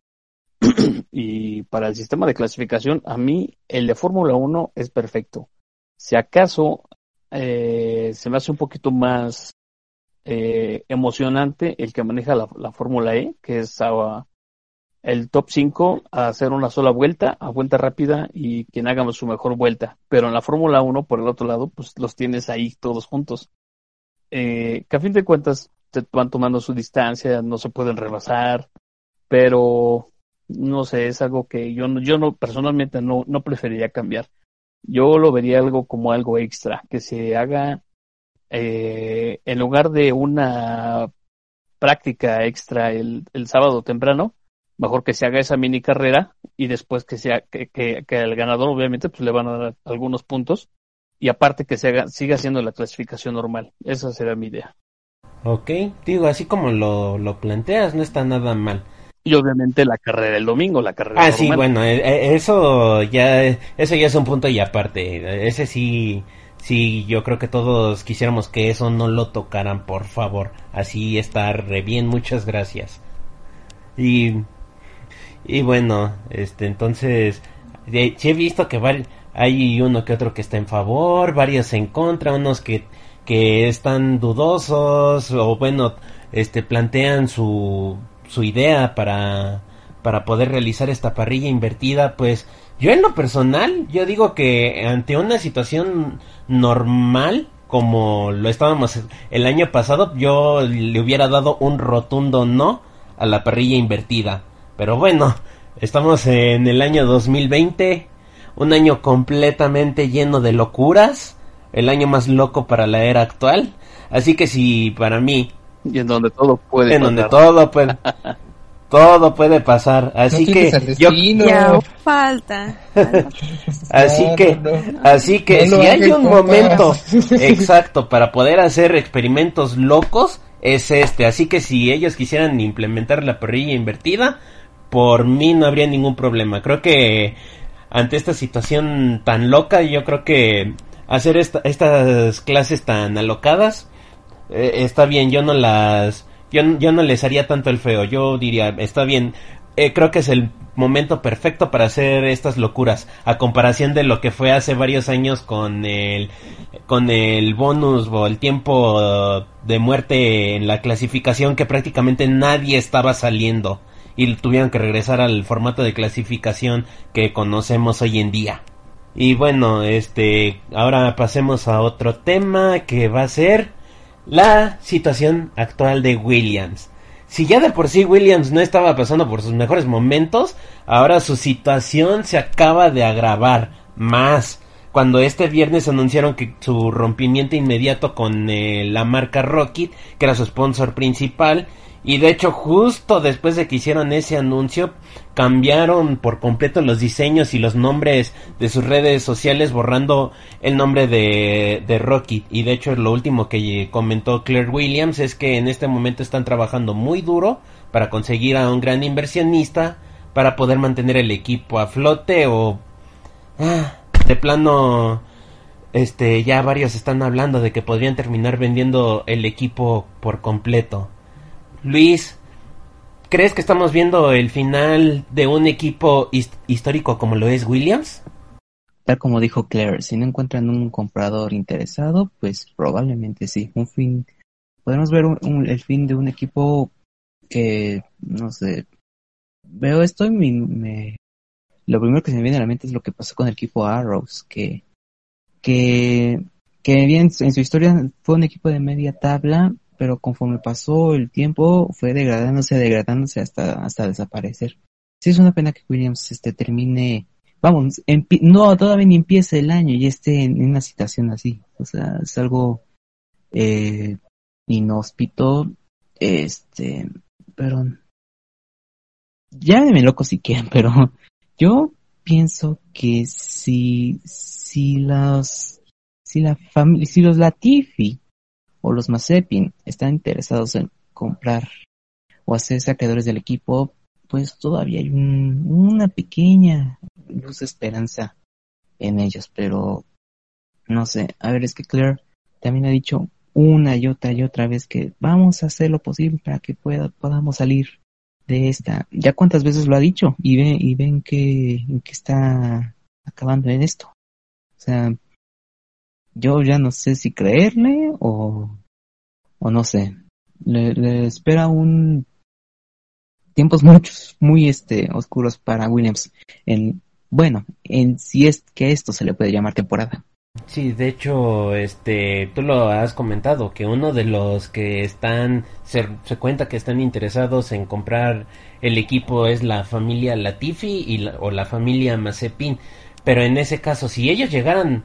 [SPEAKER 6] y para el sistema de clasificación, a mí el de Fórmula 1 es perfecto. Si acaso eh, se me hace un poquito más eh, emocionante el que maneja la, la Fórmula E, que es el top 5 a hacer una sola vuelta, a vuelta rápida y quien haga su mejor vuelta. Pero en la Fórmula 1, por el otro lado, pues los tienes ahí todos juntos eh, que a fin de cuentas te van tomando su distancia, no se pueden rebasar, pero no sé, es algo que yo yo no personalmente no, no preferiría cambiar. Yo lo vería algo como algo extra, que se haga eh, en lugar de una práctica extra el, el sábado temprano, mejor que se haga esa mini carrera y después que sea que, que, al ganador obviamente pues le van a dar algunos puntos y aparte que se haga, siga siendo la clasificación normal. Esa será mi idea.
[SPEAKER 1] Ok, digo, así como lo, lo planteas, no está nada mal.
[SPEAKER 6] Y obviamente la carrera del domingo, la carrera
[SPEAKER 1] Ah, sí, bueno, eh, eh, eso ya, eso ya es un punto y aparte. Ese sí, sí, yo creo que todos quisiéramos que eso no lo tocaran, por favor. Así está re bien, muchas gracias. Y, y bueno, este, entonces, sí he visto que hay uno que otro que está en favor, varios en contra, unos que, que están dudosos o bueno, este plantean su, su idea para, para poder realizar esta parrilla invertida, pues yo en lo personal, yo digo que ante una situación normal, como lo estábamos el año pasado, yo le hubiera dado un rotundo no a la parrilla invertida. Pero bueno, estamos en el año 2020, un año completamente lleno de locuras, el año más loco para la era actual. Así que si para mí...
[SPEAKER 6] Y en donde todo puede
[SPEAKER 1] En donde todo puede... todo puede pasar. Así que yo
[SPEAKER 2] ya falta.
[SPEAKER 1] así que así que si hay un momento exacto para poder hacer experimentos locos es este. Así que si ellos quisieran implementar la parrilla invertida, por mí no habría ningún problema. Creo que ante esta situación tan loca, yo creo que hacer estas clases tan alocadas eh, está bien. Yo no las yo, no les haría tanto el feo, yo diría, está bien, eh, creo que es el momento perfecto para hacer estas locuras, a comparación de lo que fue hace varios años con el, con el bonus o el tiempo de muerte en la clasificación que prácticamente nadie estaba saliendo y tuvieron que regresar al formato de clasificación que conocemos hoy en día. Y bueno, este, ahora pasemos a otro tema que va a ser la situación actual de Williams. Si ya de por sí Williams no estaba pasando por sus mejores momentos, ahora su situación se acaba de agravar más. Cuando este viernes anunciaron que su rompimiento inmediato con eh, la marca Rocket, que era su sponsor principal, y de hecho, justo después de que hicieron ese anuncio, cambiaron por completo los diseños y los nombres de sus redes sociales, borrando el nombre de, de Rocky. Y de hecho, lo último que comentó Claire Williams es que en este momento están trabajando muy duro para conseguir a un gran inversionista para poder mantener el equipo a flote o ah, de plano este ya varios están hablando de que podrían terminar vendiendo el equipo por completo. Luis, ¿crees que estamos viendo el final de un equipo histórico como lo es Williams?
[SPEAKER 4] Tal como dijo Claire, si no encuentran un comprador interesado, pues probablemente sí. Un fin, podemos ver el fin de un equipo que, no sé, veo esto y me, lo primero que se me viene a la mente es lo que pasó con el equipo Arrows, que, que, que bien, en su historia fue un equipo de media tabla, pero conforme pasó el tiempo fue degradándose, degradándose hasta, hasta desaparecer. Sí es una pena que Williams este termine, vamos, no, todavía ni empiece el año y esté en, una situación así. O sea, es algo eh, inhóspito, este, pero llámenme loco si quieren, pero yo pienso que si, si los, si la familia, si los Latifi o los Mazepin están interesados en comprar o hacer saqueadores del equipo, pues todavía hay una pequeña luz de esperanza en ellos, pero no sé, a ver, es que Claire también ha dicho una y otra y otra vez que vamos a hacer lo posible para que pueda, podamos salir de esta. Ya cuántas veces lo ha dicho y ven, y ven que está acabando en esto. O sea, yo ya no sé si creerle o, o no sé. Le, espera un tiempos muchos, muy este oscuros para Williams. En, bueno, en si es que esto se le puede llamar temporada.
[SPEAKER 1] Sí, de hecho, este, tú lo has comentado, que uno de los que están, se, se cuenta que están interesados en comprar el equipo es la familia Latifi y o la familia Mazepin. Pero en ese caso, si ellos llegaran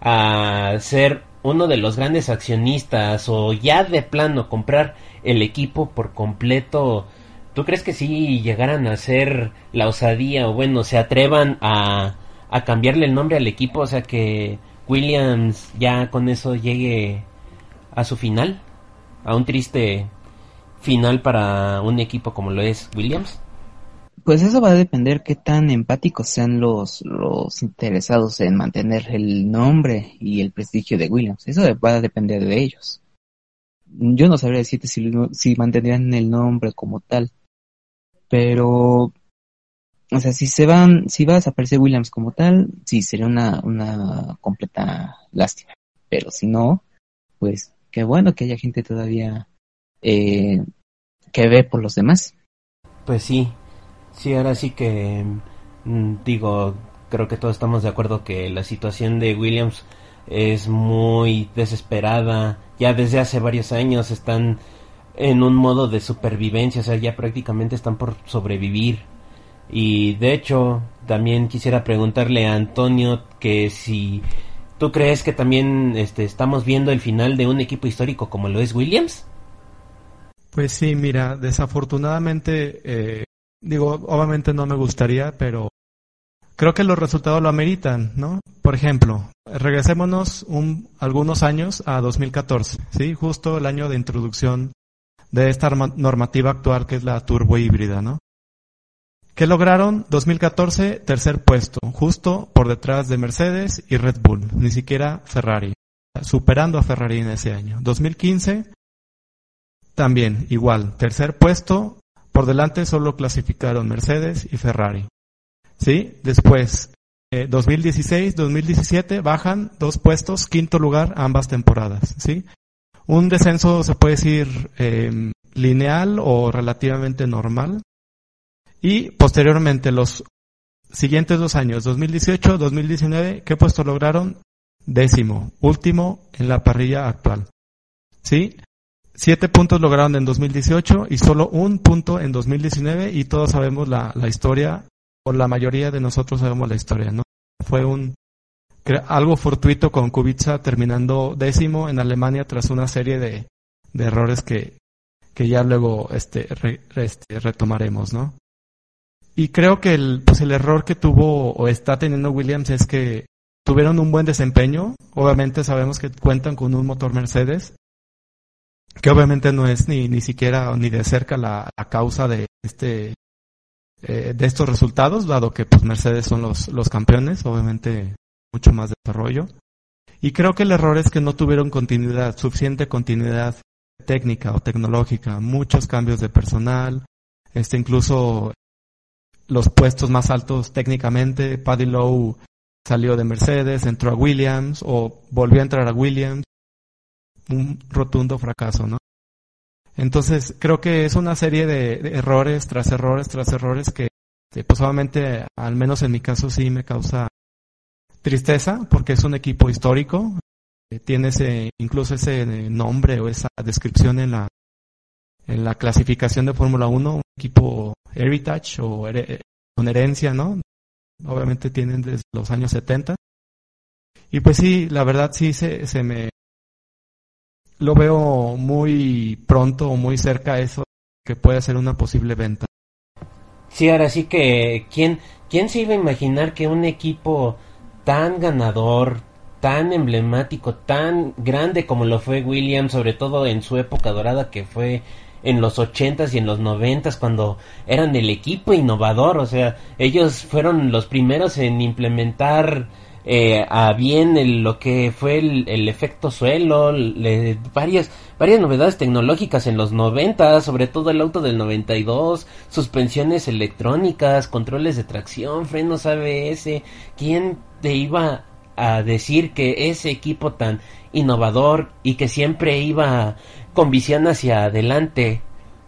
[SPEAKER 1] a ser uno de los grandes accionistas o ya de plano comprar el equipo por completo, ¿tú crees que si llegaran a ser la osadía o bueno, se atrevan a, a cambiarle el nombre al equipo, o sea que Williams ya con eso llegue a su final, a un triste final para un equipo como lo es Williams?
[SPEAKER 4] Pues eso va a depender qué tan empáticos sean los, los interesados en mantener el nombre y el prestigio de Williams. Eso va a depender de ellos. Yo no sabría decirte si, si mantendrían el nombre como tal. Pero, o sea, si se van, si va a desaparecer Williams como tal, sí sería una, una completa lástima. Pero si no, pues qué bueno que haya gente todavía eh, que ve por los demás.
[SPEAKER 1] Pues sí, Sí, ahora sí que mm, digo, creo que todos estamos de acuerdo que la situación de Williams es muy desesperada. Ya desde hace varios años están en un modo de supervivencia, o sea, ya prácticamente están por sobrevivir. Y de hecho, también quisiera preguntarle a Antonio que si tú crees que también este, estamos viendo el final de un equipo histórico como lo es Williams.
[SPEAKER 7] Pues sí, mira, desafortunadamente, eh, digo, obviamente no me gustaría, pero creo que los resultados lo ameritan, ¿no? Por ejemplo, regresémonos un, algunos años a 2014, ¿sí? Justo el año de introducción de esta normativa actual que es la turbo híbrida, ¿no? ¿Qué lograron? 2014, tercer puesto, justo por detrás de Mercedes y Red Bull, ni siquiera Ferrari, superando a Ferrari en ese año. 2015, también igual, tercer puesto, por delante solo clasificaron Mercedes y Ferrari. ¿Sí? Después, 2016, eh, 2017, bajan dos puestos, quinto lugar ambas temporadas. ¿Sí? Un descenso se puede decir eh, lineal o relativamente normal. Y posteriormente los siguientes dos años, 2018, 2019, ¿qué puesto lograron? Décimo, último en la parrilla actual. ¿Sí? Siete puntos lograron en 2018 y solo un punto en 2019 y todos sabemos la, la historia, o la mayoría de nosotros sabemos la historia, ¿no? Fue un algo fortuito con Kubica terminando décimo en Alemania tras una serie de, de errores que, que ya luego este, este, retomaremos, ¿no? Y creo que el, pues el error que tuvo o está teniendo Williams es que tuvieron un buen desempeño. Obviamente sabemos que cuentan con un motor Mercedes, que obviamente no es ni, ni siquiera ni de cerca la, causa de este eh, de estos resultados, dado que pues Mercedes son los, los campeones, obviamente mucho más desarrollo. Y creo que el error es que no tuvieron continuidad, suficiente continuidad técnica o tecnológica, muchos cambios de personal, este incluso los puestos más altos técnicamente, Paddy Lowe salió de Mercedes, entró a Williams o volvió a entrar a Williams, un rotundo fracaso, ¿no? Entonces creo que es una serie de, errores tras errores tras errores que, pues obviamente, al menos en mi caso sí me causa tristeza porque es un equipo histórico, eh, tiene ese, incluso ese nombre o esa descripción en la, en la clasificación de Fórmula 1, un equipo heritage o con herencia, ¿no? Obviamente tienen desde los años 70. Y pues sí, la verdad sí se, se me lo veo muy pronto o muy cerca eso que puede ser una posible venta.
[SPEAKER 1] Sí, ahora sí que quién quién se iba a imaginar que un equipo tan ganador, tan emblemático, tan grande como lo fue Williams, sobre todo en su época dorada que fue en los ochentas y en los noventas cuando eran el equipo innovador, o sea, ellos fueron los primeros en implementar eh, a bien lo que fue el, efecto suelo, varias varias novedades tecnológicas en los 90, sobre todo el auto del 92, suspensiones electrónicas, controles de tracción, frenos ABS. ¿Quién te iba a decir que ese equipo tan innovador y que siempre iba con visión hacia adelante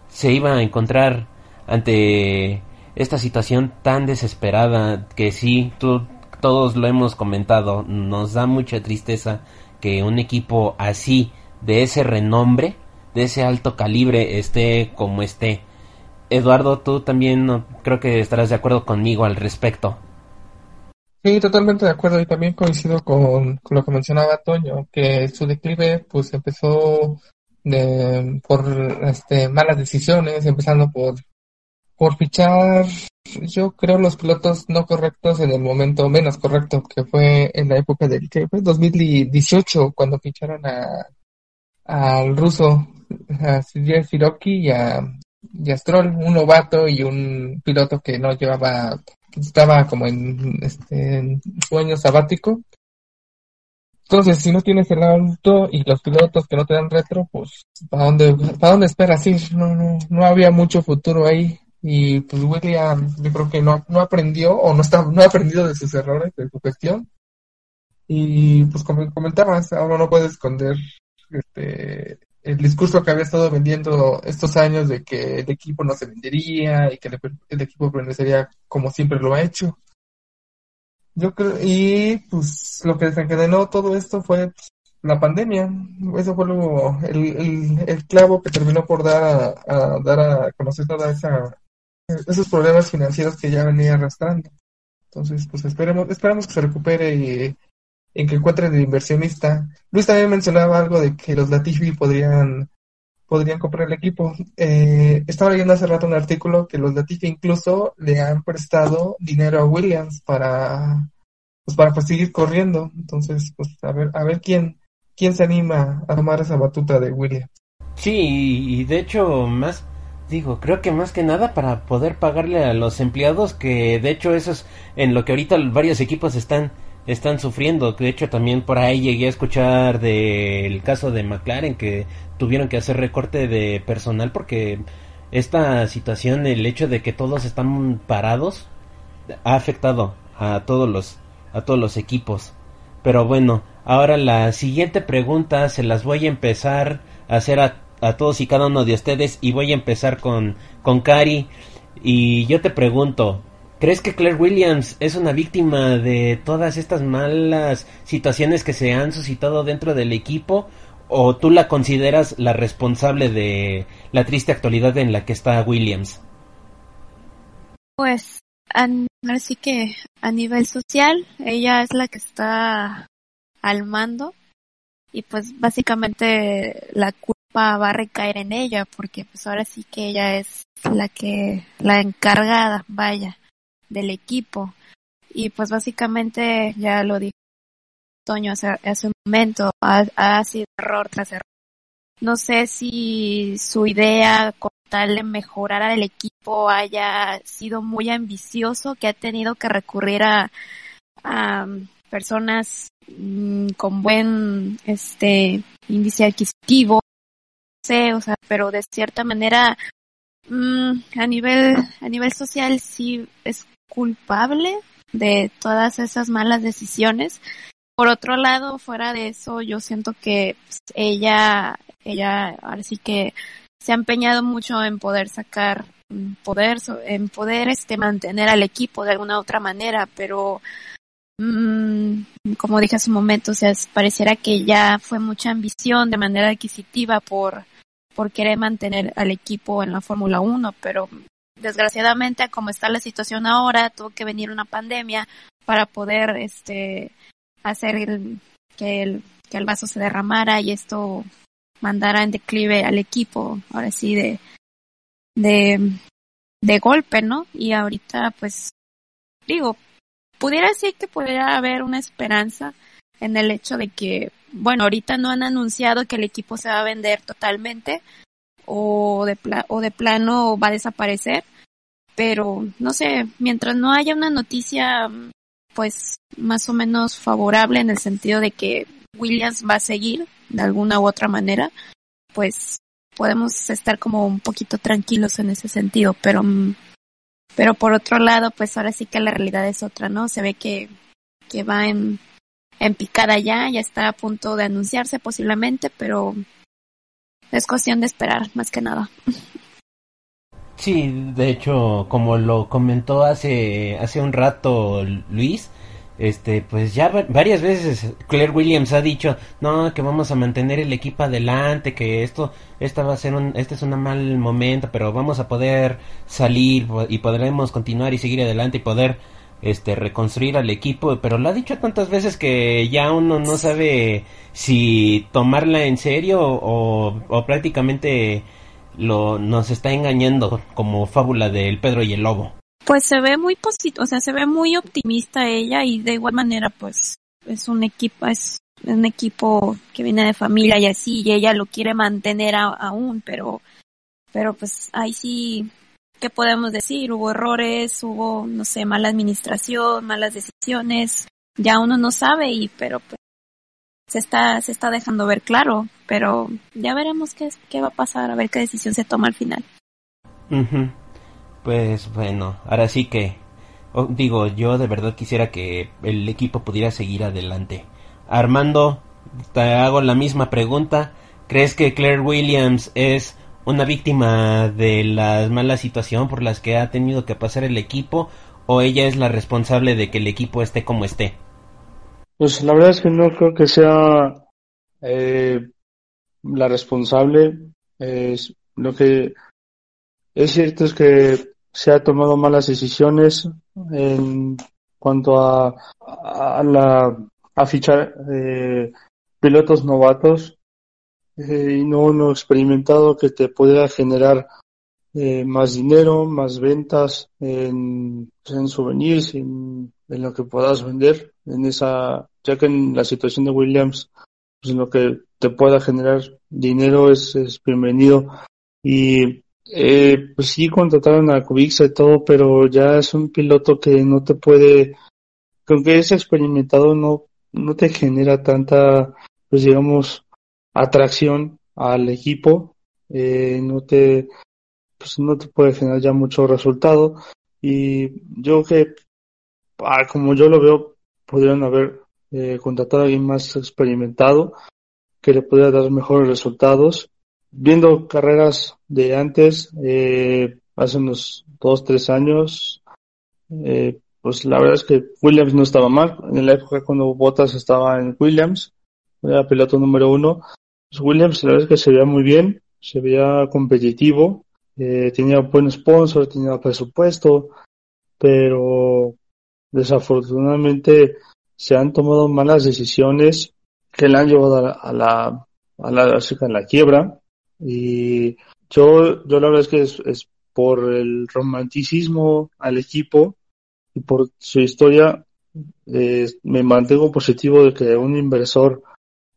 [SPEAKER 1] se iba a encontrar ante esta situación tan desesperada que sí, tú todos lo hemos comentado, nos da mucha tristeza que un equipo así, de ese renombre, de ese alto calibre, esté como esté. Eduardo, tú también creo que estarás de acuerdo conmigo al respecto.
[SPEAKER 3] Sí, totalmente de acuerdo y también coincido con, lo que mencionaba Toño, que su declive pues empezó de, por este, malas decisiones, empezando por, por fichar yo creo los pilotos no correctos en el momento menos correcto, que fue en la época del que fue 2018, cuando ficharon a al ruso, a Sergei y a, y Stroll, un novato y un piloto que no llevaba, estaba como en este sueño sabático. Entonces, si no tienes el auto y los pilotos que no te dan retro, pues, ¿para dónde, para dónde esperas ir? No, no, no había mucho futuro ahí y pues William yo creo que no, no aprendió o no está no ha aprendido de sus errores de su gestión y pues como comentabas ahora no puede esconder este el discurso que había estado vendiendo estos años de que el equipo no se vendería y que el, el equipo permanecería como siempre lo ha hecho. Yo creo, y pues lo que desencadenó todo esto fue pues, la pandemia. Eso fue luego el, el, clavo que terminó por dar a, dar a conocer toda esa esos problemas financieros que ya venía arrastrando. Entonces, pues esperemos, esperamos que se recupere y en que encuentren el inversionista. Luis también mencionaba algo de que los Latifi podrían podrían comprar el equipo. Eh, estaba leyendo hace rato un artículo que los Latifi incluso le han prestado dinero a Williams para pues para pues, seguir corriendo. Entonces, pues a ver a ver quién quién se anima a tomar esa batuta de Williams.
[SPEAKER 1] Sí, y de hecho más digo, creo que más que nada para poder pagarle a los empleados que de hecho eso es en lo que ahorita varios equipos están están sufriendo. De hecho, también por ahí llegué a escuchar del caso de McLaren que tuvieron que hacer recorte de personal porque esta situación, el hecho de que todos están parados, ha afectado a todos los a todos los equipos. Pero bueno, ahora la siguiente pregunta se las voy a empezar a hacer a, a todos y cada uno de ustedes y voy a empezar con con Cari y yo te pregunto, ¿Crees que Claire Williams es una víctima de todas estas malas situaciones que se han suscitado dentro del equipo? ¿O tú la consideras la responsable de la triste actualidad en la que está Williams?
[SPEAKER 2] Pues, así que a nivel social, ella es la que está al mando y pues básicamente la va a recaer en ella porque pues ahora sí que ella es la que, la encargada, vaya del equipo. Y pues básicamente ya lo dijo Toño hace, hace un momento, ha, sido error tras error. No sé si su idea con tal de mejorar al equipo haya sido muy ambicioso, que ha tenido que recurrir a, a personas mm, con buen este índice adquisitivo, sé, o sea, pero de cierta manera mm, a nivel a nivel social sí es culpable de todas esas malas decisiones. Por otro lado, fuera de eso, yo siento que pues, ella, ella ahora sí que se ha empeñado mucho en poder sacar poder, en poder este mantener al equipo de alguna otra manera, pero mmm, como dije hace un momento, o sea, pareciera que ya fue mucha ambición de manera adquisitiva por por querer mantener al equipo en la Fórmula 1, pero desgraciadamente, como está la situación ahora, tuvo que venir una pandemia para poder este hacer que el que el vaso se derramara y esto mandara en declive al equipo, ahora sí de de de golpe, ¿no? Y ahorita pues digo, pudiera decir que pudiera haber una esperanza en el hecho de que, bueno, ahorita no han anunciado que el equipo se va a vender totalmente, o de, o de plano va a desaparecer. Pero, no sé, mientras no haya una noticia, pues, más o menos favorable en el sentido de que Williams va a seguir de alguna u otra manera, pues podemos estar como un poquito tranquilos en ese sentido, pero pero por otro lado, pues ahora sí que la realidad es otra, ¿no? Se ve que, que va en, en picada ya, ya está a punto de anunciarse posiblemente, pero es cuestión de esperar, más que nada.
[SPEAKER 1] Sí, de hecho, como lo comentó hace, hace un rato Luis, este, pues ya varias veces Claire Williams ha dicho, no, que vamos a mantener el equipo adelante, que esto, esta va a ser un, este es un mal momento, pero vamos a poder salir y podremos continuar y seguir adelante y poder este reconstruir al equipo, pero lo ha dicho tantas veces que ya uno no sabe si tomarla en serio o, o prácticamente lo nos está engañando como fábula del Pedro y el Lobo.
[SPEAKER 2] Pues se ve muy positivo, o sea, se ve muy optimista ella y de igual manera pues es un equipo, es un equipo que viene de familia y así y ella lo quiere mantener aún, pero pero pues ahí sí ¿qué podemos decir? Hubo errores, hubo, no sé, mala administración, malas decisiones, ya uno no sabe y, pero pues, se está, se está dejando ver claro, pero ya veremos qué, qué va a pasar, a ver qué decisión se toma al final.
[SPEAKER 1] Pues bueno, ahora sí que, digo, yo de verdad quisiera que el equipo pudiera seguir adelante. Armando, te hago la misma pregunta. ¿Crees que Claire Williams es una víctima de la mala situación por las que ha tenido que pasar el equipo o ella es la responsable de que el equipo esté como esté?
[SPEAKER 8] Pues la verdad es que no creo que sea eh, la responsable. Es lo que es cierto es que se ha tomado malas decisiones en cuanto a, a la a fichar eh, pilotos novatos eh, y no uno experimentado que te pudiera generar eh, más dinero, más ventas en, pues, en souvenirs, en, en, lo que puedas vender, en esa, ya que en la situación de Williams, pues en lo que te pueda generar dinero es, es bienvenido. Y eh, pues sí contrataron a Kubica y todo, pero ya es un piloto que no te puede, aunque es experimentado, no, no te genera tanta, pues digamos, atracción al equipo, eh, no te, pues no te puede generar ya mucho resultado y yo que, ah, como yo lo veo, podrían haber eh, contratado a alguien más experimentado que le pudiera dar mejores resultados. Viendo carreras de antes, eh, hace unos dos, tres años, eh, pues la verdad es que Williams no estaba mal. En la época cuando Bottas estaba en Williams, era piloto número uno, Williams la verdad es que se veía muy bien, se veía competitivo, eh, tenía buen sponsor, tenía presupuesto, pero desafortunadamente se han tomado malas decisiones que le han llevado a la, a la, a la, quiebra. Y yo, yo la verdad es que es, es por el romanticismo al equipo y por su historia eh, me mantengo positivo de que un inversor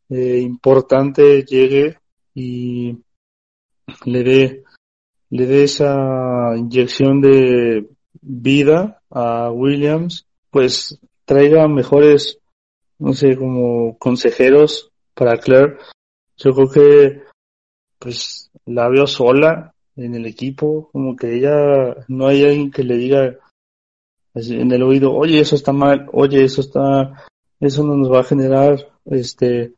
[SPEAKER 8] eh, importante llegue y le dé le dé esa inyección de vida a Williams, pues traiga mejores, no sé, como consejeros para Claire. Yo creo que pues la veo sola en el equipo, como que ella no hay alguien que le diga en el oído, oye, eso está mal, oye, eso está, eso no nos va a generar, este,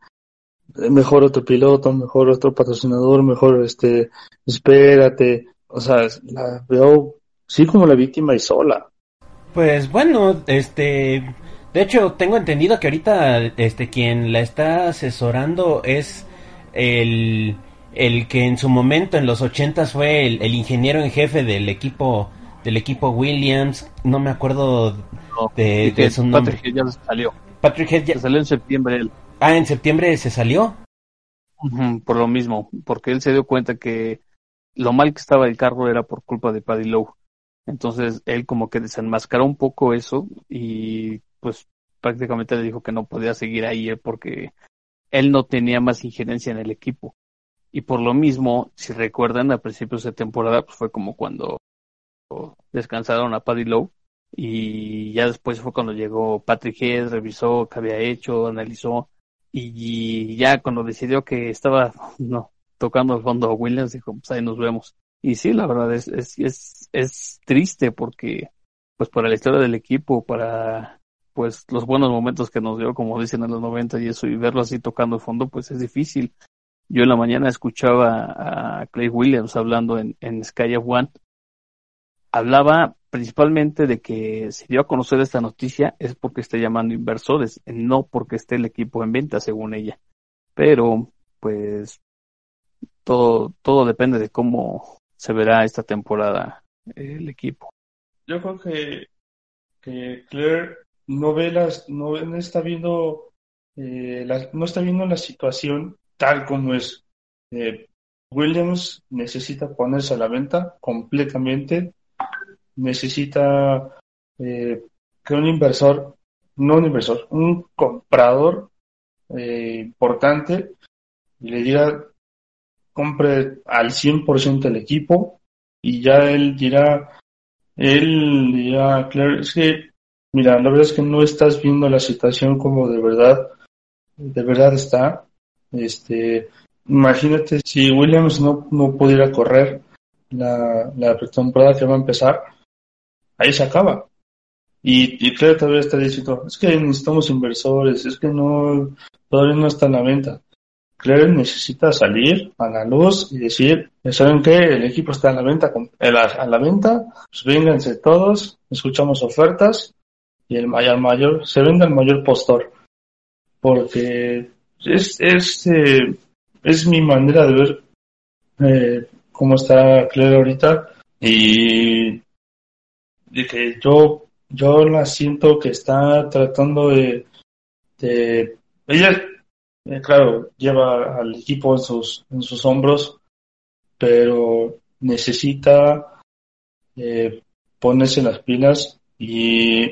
[SPEAKER 8] mejor otro piloto, mejor otro patrocinador, mejor, este, espérate, o sea, la veo, sí como la víctima y sola.
[SPEAKER 1] Pues bueno, este, de hecho tengo entendido que ahorita, este, quien la está asesorando es el el que en su momento en los ochentas fue el, el, ingeniero en jefe del equipo del equipo Williams. No me acuerdo de, de su nombre.
[SPEAKER 6] Patrick Head ya salió.
[SPEAKER 1] Patrick Head ya
[SPEAKER 6] se salió en septiembre él
[SPEAKER 1] ah en septiembre se salió
[SPEAKER 6] por lo mismo porque él se dio cuenta que lo mal que estaba el carro era por culpa de Paddy Lowe entonces él como que desenmascaró un poco eso y pues prácticamente le dijo que no podía seguir ahí porque él no tenía más injerencia en el equipo y por lo mismo, si recuerdan, a principios de temporada, pues fue como cuando descansaron a Paddy Lowe. Y ya después fue cuando llegó Patrick Head, revisó qué había hecho, analizó. Y ya cuando decidió que estaba no tocando el fondo a Williams, dijo, pues ahí nos vemos. Y sí, la verdad es, es, es, es triste porque, pues para la historia del equipo, para pues los buenos momentos que nos dio, como dicen en los 90 y eso, y verlo así tocando el fondo, pues es difícil. Yo en la mañana escuchaba a Clay Williams hablando en, en Sky One. Hablaba principalmente de que se dio a conocer esta noticia es porque está llamando inversores, no porque esté el equipo en venta, según ella. Pero, pues, todo, todo depende de cómo se verá esta temporada el equipo.
[SPEAKER 8] Yo creo que, que Claire no ve las, no, no está viendo, eh, la, no está viendo la situación tal como es. Eh, Williams necesita ponerse a la venta completamente, necesita eh, que un inversor, no un inversor, un comprador eh, importante le diga compre al 100% el equipo y ya él dirá, él dirá, claro, es que, mira, la verdad es que no estás viendo la situación como de verdad, de verdad está, este, imagínate si Williams no, no pudiera correr la, la temporada que va a empezar, ahí se acaba. Y, y todavía está diciendo, es que necesitamos inversores, es que no, todavía no está en la venta. Claire necesita salir a la luz y decir, ¿saben qué? El equipo está a la venta, a la venta, pues vénganse todos, escuchamos ofertas y el mayor mayor, se vende el mayor postor. Porque es, es, eh, es mi manera de ver eh, cómo está Claire ahorita y de que yo, yo la siento que está tratando de, de ella eh, claro, lleva al equipo en sus, en sus hombros, pero necesita eh, ponerse las pilas y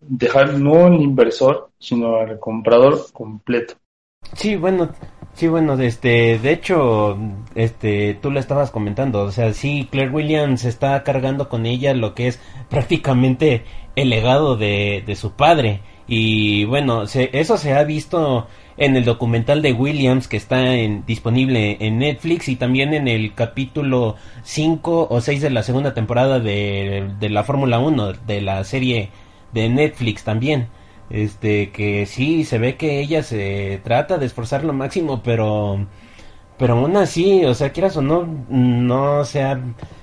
[SPEAKER 8] dejar no al inversor, sino al comprador completo.
[SPEAKER 1] Sí, bueno, sí, bueno, este, de hecho, este, tú lo estabas comentando, o sea, sí, Claire Williams está cargando con ella lo que es prácticamente el legado de, de su padre. Y bueno, se, eso se ha visto en el documental de Williams que está en, disponible en Netflix y también en el capítulo 5 o 6 de la segunda temporada de, de la Fórmula 1 de la serie de Netflix también. Este que sí se ve que ella se trata de esforzar lo máximo, pero pero aún así, o sea, quieras o no no se ha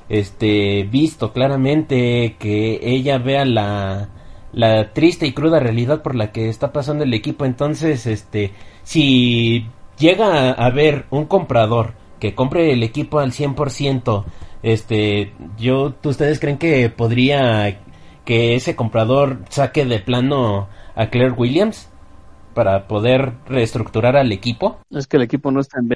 [SPEAKER 1] este visto claramente que ella vea la la triste y cruda realidad por la que está pasando el equipo. Entonces, este, si llega a haber un comprador que compre el equipo al 100%, este, yo, ¿ustedes creen que podría que ese comprador saque de plano a Claire Williams para poder reestructurar al equipo?
[SPEAKER 6] Es que el equipo no está en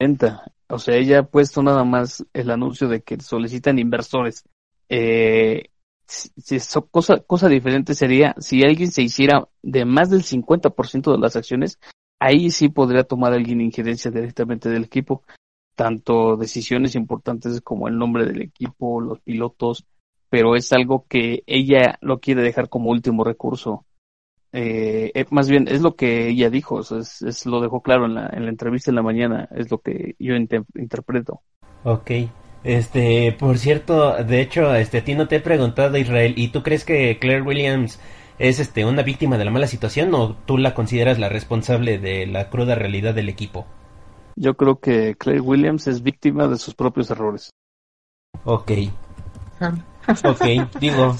[SPEAKER 6] venta. O sea, ella ha puesto nada más el anuncio de que solicitan inversores. Eh, si, cosa, cosa diferente sería si alguien se hiciera de más del 50% de las acciones, ahí sí podría tomar alguien injerencia directamente del equipo, tanto decisiones importantes como el nombre del equipo, los pilotos, pero es algo que ella lo quiere dejar como último recurso. Eh, eh más bien es lo que ella dijo, es, es, lo dejó claro en la, en la entrevista en la mañana, es lo que yo interpreto.
[SPEAKER 1] Ok, este, por cierto, de hecho, este, a ti no te he preguntado, Israel, ¿y tú crees que Claire Williams es este una víctima de la mala situación o tú la consideras la responsable de la cruda realidad del equipo?
[SPEAKER 6] Yo creo que Claire Williams es víctima de sus propios errores.
[SPEAKER 1] Ok. Ok, digo,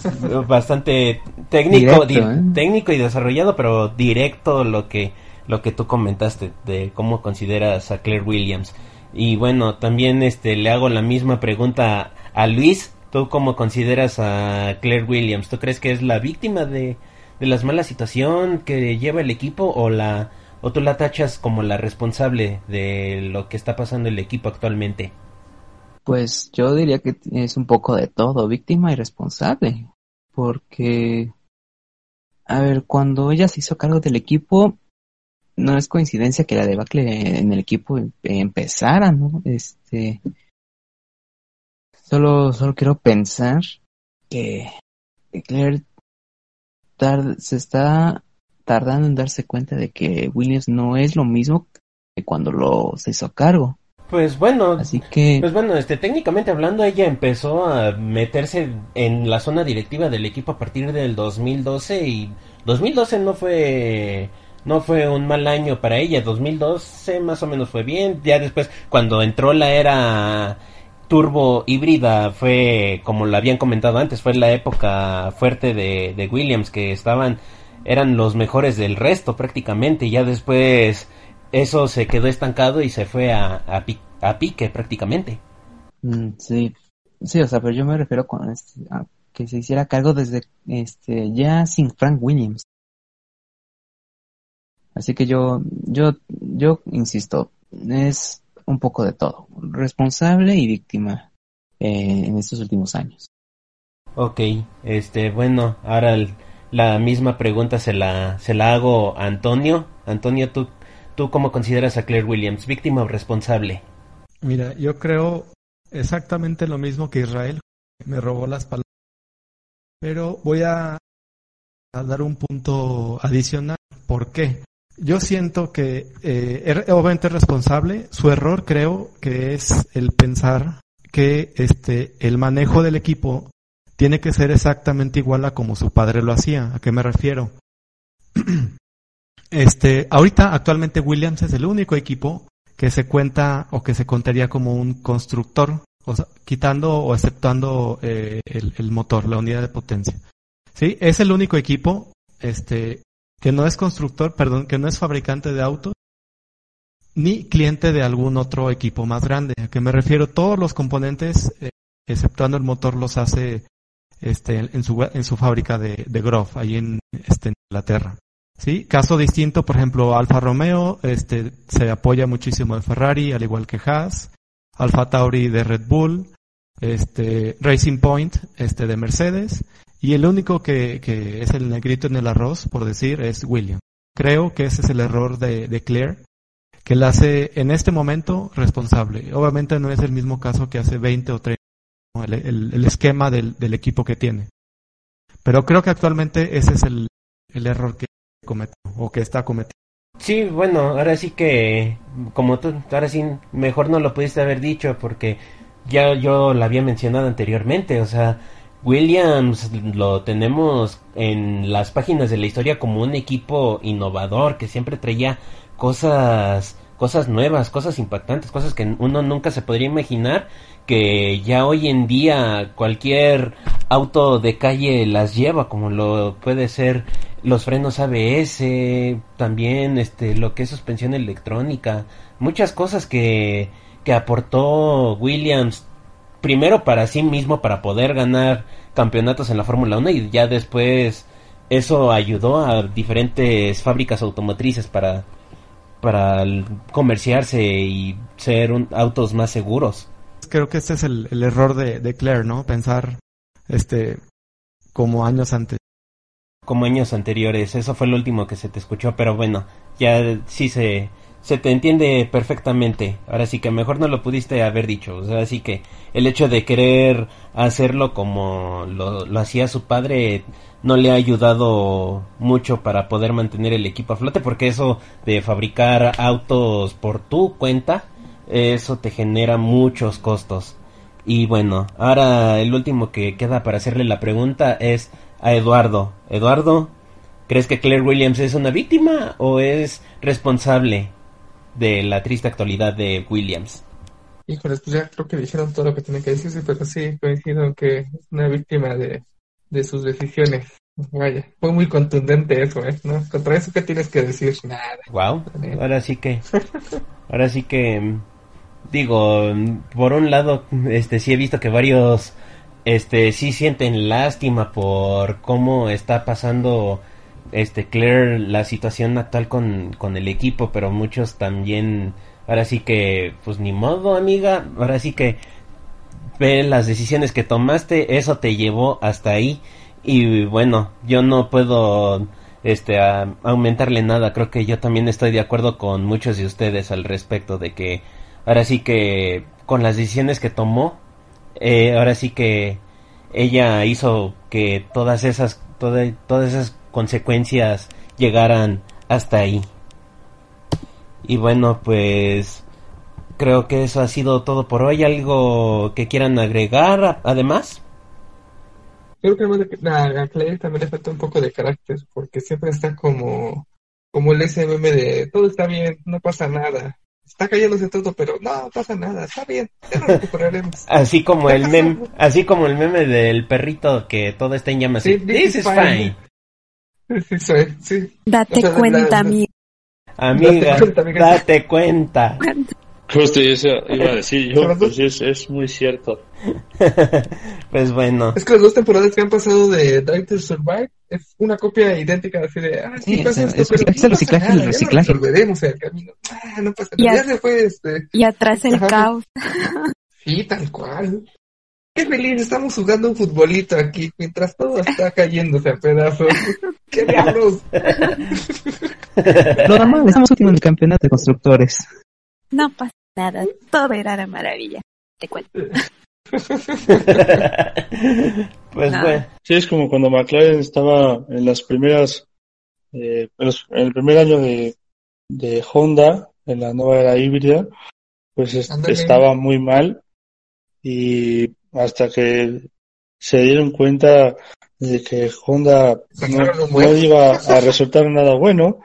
[SPEAKER 1] bastante técnico, ¿eh? técnico y desarrollado, pero directo lo que lo que tú comentaste de cómo consideras a Claire Williams. Y bueno, también este le hago la misma pregunta a Luis. ¿Tú cómo consideras a Claire Williams? ¿Tú crees que es la víctima de, de las malas situación que lleva el equipo o la o tú la tachas como la responsable de lo que está pasando el equipo actualmente?
[SPEAKER 4] Pues yo diría que es un poco de todo, víctima y responsable, porque a ver, cuando ella se hizo cargo del equipo, no es coincidencia que la debacle en el equipo em, empezara, ¿no? Este, solo, solo quiero pensar que Claire se está tardando en darse cuenta de que Williams no es lo mismo que cuando lo se hizo cargo.
[SPEAKER 1] Pues bueno, así que pues bueno, este técnicamente hablando ella empezó a meterse en la zona directiva del equipo a partir del 2012 y 2012 no fue no fue un mal año para ella. 2012 más o menos fue bien. Ya después, cuando entró la era turbo híbrida, fue como lo habían comentado antes, fue la época fuerte de, de Williams, que estaban, eran los mejores del resto prácticamente. Y ya después eso se quedó estancado y se fue a, a, pique prácticamente.
[SPEAKER 4] Mm, sí, sí, o sea, pero yo me refiero con este, a que se hiciera cargo desde este ya sin Frank Williams. Así que yo, yo, yo insisto, es un poco de todo, responsable y víctima eh, en estos últimos años.
[SPEAKER 1] Ok, este, bueno, ahora la misma pregunta se la, se la hago a Antonio. Antonio, ¿tú, ¿tú cómo consideras a Claire Williams, víctima o responsable?
[SPEAKER 7] Mira, yo creo exactamente lo mismo que Israel. Me robó las palabras. Pero voy a, a dar un punto adicional. ¿Por qué? Yo siento que eh, obviamente es responsable. Su error creo que es el pensar que este el manejo del equipo tiene que ser exactamente igual a como su padre lo hacía. ¿A qué me refiero? este, ahorita actualmente Williams es el único equipo que se cuenta o que se contaría como un constructor, o sea, quitando o exceptuando eh, el, motor, la unidad de potencia. Sí, es el único equipo, este, que no es constructor, perdón, que no es fabricante de autos, ni cliente de algún otro equipo más grande. A que me refiero, todos los componentes, eh, exceptuando el motor, los hace este, en, su, en su fábrica de, de Grove, ahí en, este, en Inglaterra. ¿Sí? Caso distinto, por ejemplo, Alfa Romeo este, se apoya muchísimo en Ferrari, al igual que Haas, Alfa Tauri de Red Bull, este, Racing Point este, de Mercedes, y el único que, que es el negrito en el arroz, por decir, es William. Creo que ese es el error de, de Claire, que la hace en este momento responsable. Obviamente no es el mismo caso que hace 20 o 30 el, el, el esquema del, del, equipo que tiene. Pero creo que actualmente ese es el, el error que cometió o que está cometiendo.
[SPEAKER 1] Sí, bueno, ahora sí que, como tú, ahora sí, mejor no lo pudiste haber dicho porque ya yo lo había mencionado anteriormente, o sea, Williams lo tenemos en las páginas de la historia como un equipo innovador que siempre traía cosas cosas nuevas, cosas impactantes, cosas que uno nunca se podría imaginar que ya hoy en día cualquier auto de calle las lleva, como lo puede ser los frenos ABS, también este lo que es suspensión electrónica, muchas cosas que que aportó Williams primero para sí mismo para poder ganar campeonatos en la Fórmula 1 y ya después eso ayudó a diferentes fábricas automotrices para para comerciarse y ser un, autos más seguros.
[SPEAKER 7] Creo que este es el, el error de, de, Claire, ¿no? Pensar este como años antes.
[SPEAKER 1] Como años anteriores, eso fue lo último que se te escuchó, pero bueno, ya sí se, se te entiende perfectamente. Ahora sí que mejor no lo pudiste haber dicho. O sea, así que el hecho de querer hacerlo como lo, lo hacía su padre no le ha ayudado mucho para poder mantener el equipo a flote porque eso de fabricar autos por tu cuenta eso te genera muchos costos y bueno ahora el último que queda para hacerle la pregunta es a Eduardo Eduardo crees que Claire Williams es una víctima o es responsable de la triste actualidad de Williams
[SPEAKER 3] Híjole, pues ya creo que dijeron todo lo que tienen que decirse, pero sí coincido en que es una víctima de, de sus decisiones. Vaya, fue muy contundente eso, ¿eh? ¿No? Contra eso, ¿qué tienes que decir? Nada.
[SPEAKER 1] Wow, ahora sí que, ahora sí que, digo, por un lado, este, sí he visto que varios, este, sí sienten lástima por cómo está pasando, este, Claire, la situación actual con, con el equipo, pero muchos también, ahora sí que, pues ni modo, amiga, ahora sí que, ve las decisiones que tomaste, eso te llevó hasta ahí. Y bueno, yo no puedo este a, aumentarle nada, creo que yo también estoy de acuerdo con muchos de ustedes al respecto de que ahora sí que con las decisiones que tomó, eh, ahora sí que ella hizo que todas esas todas todas esas consecuencias llegaran hasta ahí. Y bueno, pues creo que eso ha sido todo por hoy. ¿Algo que quieran agregar además?
[SPEAKER 3] Creo que a Claire también le falta un poco de carácter, porque siempre está como, como el SMM de todo está bien, no pasa nada. Está cayéndose todo, pero no pasa nada, está bien, ya lo recuperaremos.
[SPEAKER 1] así como el meme, así como el meme del perrito que todo está en llamas. Sí, this, is fine.
[SPEAKER 3] Sí, sí, sí.
[SPEAKER 2] Date o sea, cuenta, amiga.
[SPEAKER 1] Amiga, date cuenta. Date cuenta.
[SPEAKER 6] Justo eso iba a decir yo, pues es, es muy cierto.
[SPEAKER 1] pues bueno.
[SPEAKER 3] Es que las dos temporadas que han pasado de Drive to Survive es una copia idéntica así de, ah, sí,
[SPEAKER 4] Sí,
[SPEAKER 3] pasa
[SPEAKER 4] es-
[SPEAKER 3] esto,
[SPEAKER 4] es-
[SPEAKER 3] pero
[SPEAKER 4] es
[SPEAKER 3] no
[SPEAKER 4] el
[SPEAKER 3] pasa
[SPEAKER 4] reciclaje,
[SPEAKER 3] nada,
[SPEAKER 4] el
[SPEAKER 3] ya lo
[SPEAKER 4] reciclaje.
[SPEAKER 3] resolveremos en el camino. Ah, no pasa
[SPEAKER 2] Y
[SPEAKER 3] nada,
[SPEAKER 2] a-
[SPEAKER 3] ya se fue este.
[SPEAKER 2] Y atrás el
[SPEAKER 3] Ajá.
[SPEAKER 2] caos.
[SPEAKER 3] Sí, tal cual. Qué feliz, estamos jugando un futbolito aquí mientras todo está cayéndose a pedazos. ¡Qué diablos!
[SPEAKER 4] Lo normal, estamos últimos en el campeonato de constructores.
[SPEAKER 2] No pasa nada. Todo era de maravilla. Te cuento.
[SPEAKER 1] pues
[SPEAKER 2] No.
[SPEAKER 1] bueno.
[SPEAKER 8] Sí, es como cuando McLaren estaba en las primeras, eh, en, los- en el primer año de, de Honda, en la nueva era híbrida, pues es-
[SPEAKER 3] Ándale.
[SPEAKER 8] estaba muy mal y hasta que se dieron cuenta de que Honda no, iba a resultar nada bueno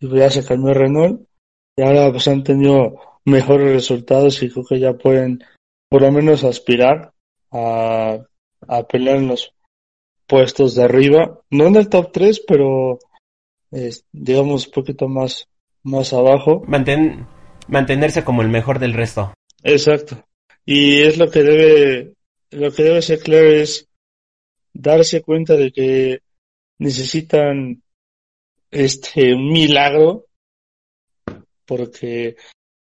[SPEAKER 8] y pues ya se cambió a Renault y ahora pues han tenido mejores resultados y creo que ya pueden por lo menos aspirar a, a pelear en los puestos de arriba, no en el top 3, pero digamos un poquito más, más abajo.
[SPEAKER 1] Manten, mantenerse como el mejor del resto.
[SPEAKER 8] Exacto. Y es lo que debe, lo que debe ser claro es darse cuenta de que necesitan este un milagro porque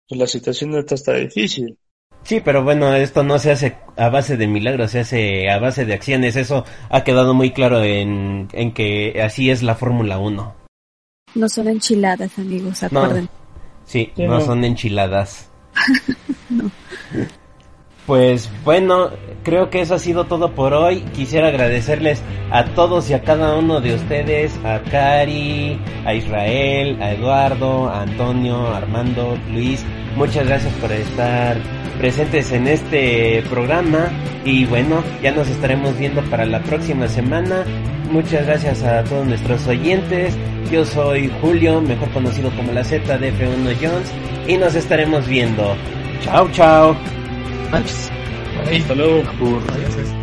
[SPEAKER 8] la situación no está, está difícil.
[SPEAKER 1] Sí, pero bueno, esto no se hace a base de milagros, se hace a base de acciones. Eso ha quedado muy claro en, en que así es la Fórmula 1.
[SPEAKER 2] No son enchiladas, amigos, acuerden.
[SPEAKER 1] sí, no, son enchiladas. Pues bueno, creo que eso ha sido todo por hoy. Quisiera agradecerles a todos y a cada uno de ustedes, a Cari, a Israel, a Eduardo, a Antonio, a Armando, Luis. Muchas gracias por estar presentes en este programa y bueno, ya nos estaremos viendo para la próxima semana. Muchas gracias a todos nuestros oyentes. Yo soy Julio, mejor conocido como la Z de F1 Jones y nos estaremos viendo. Chao, chao.
[SPEAKER 8] Hasta luego.
[SPEAKER 9] If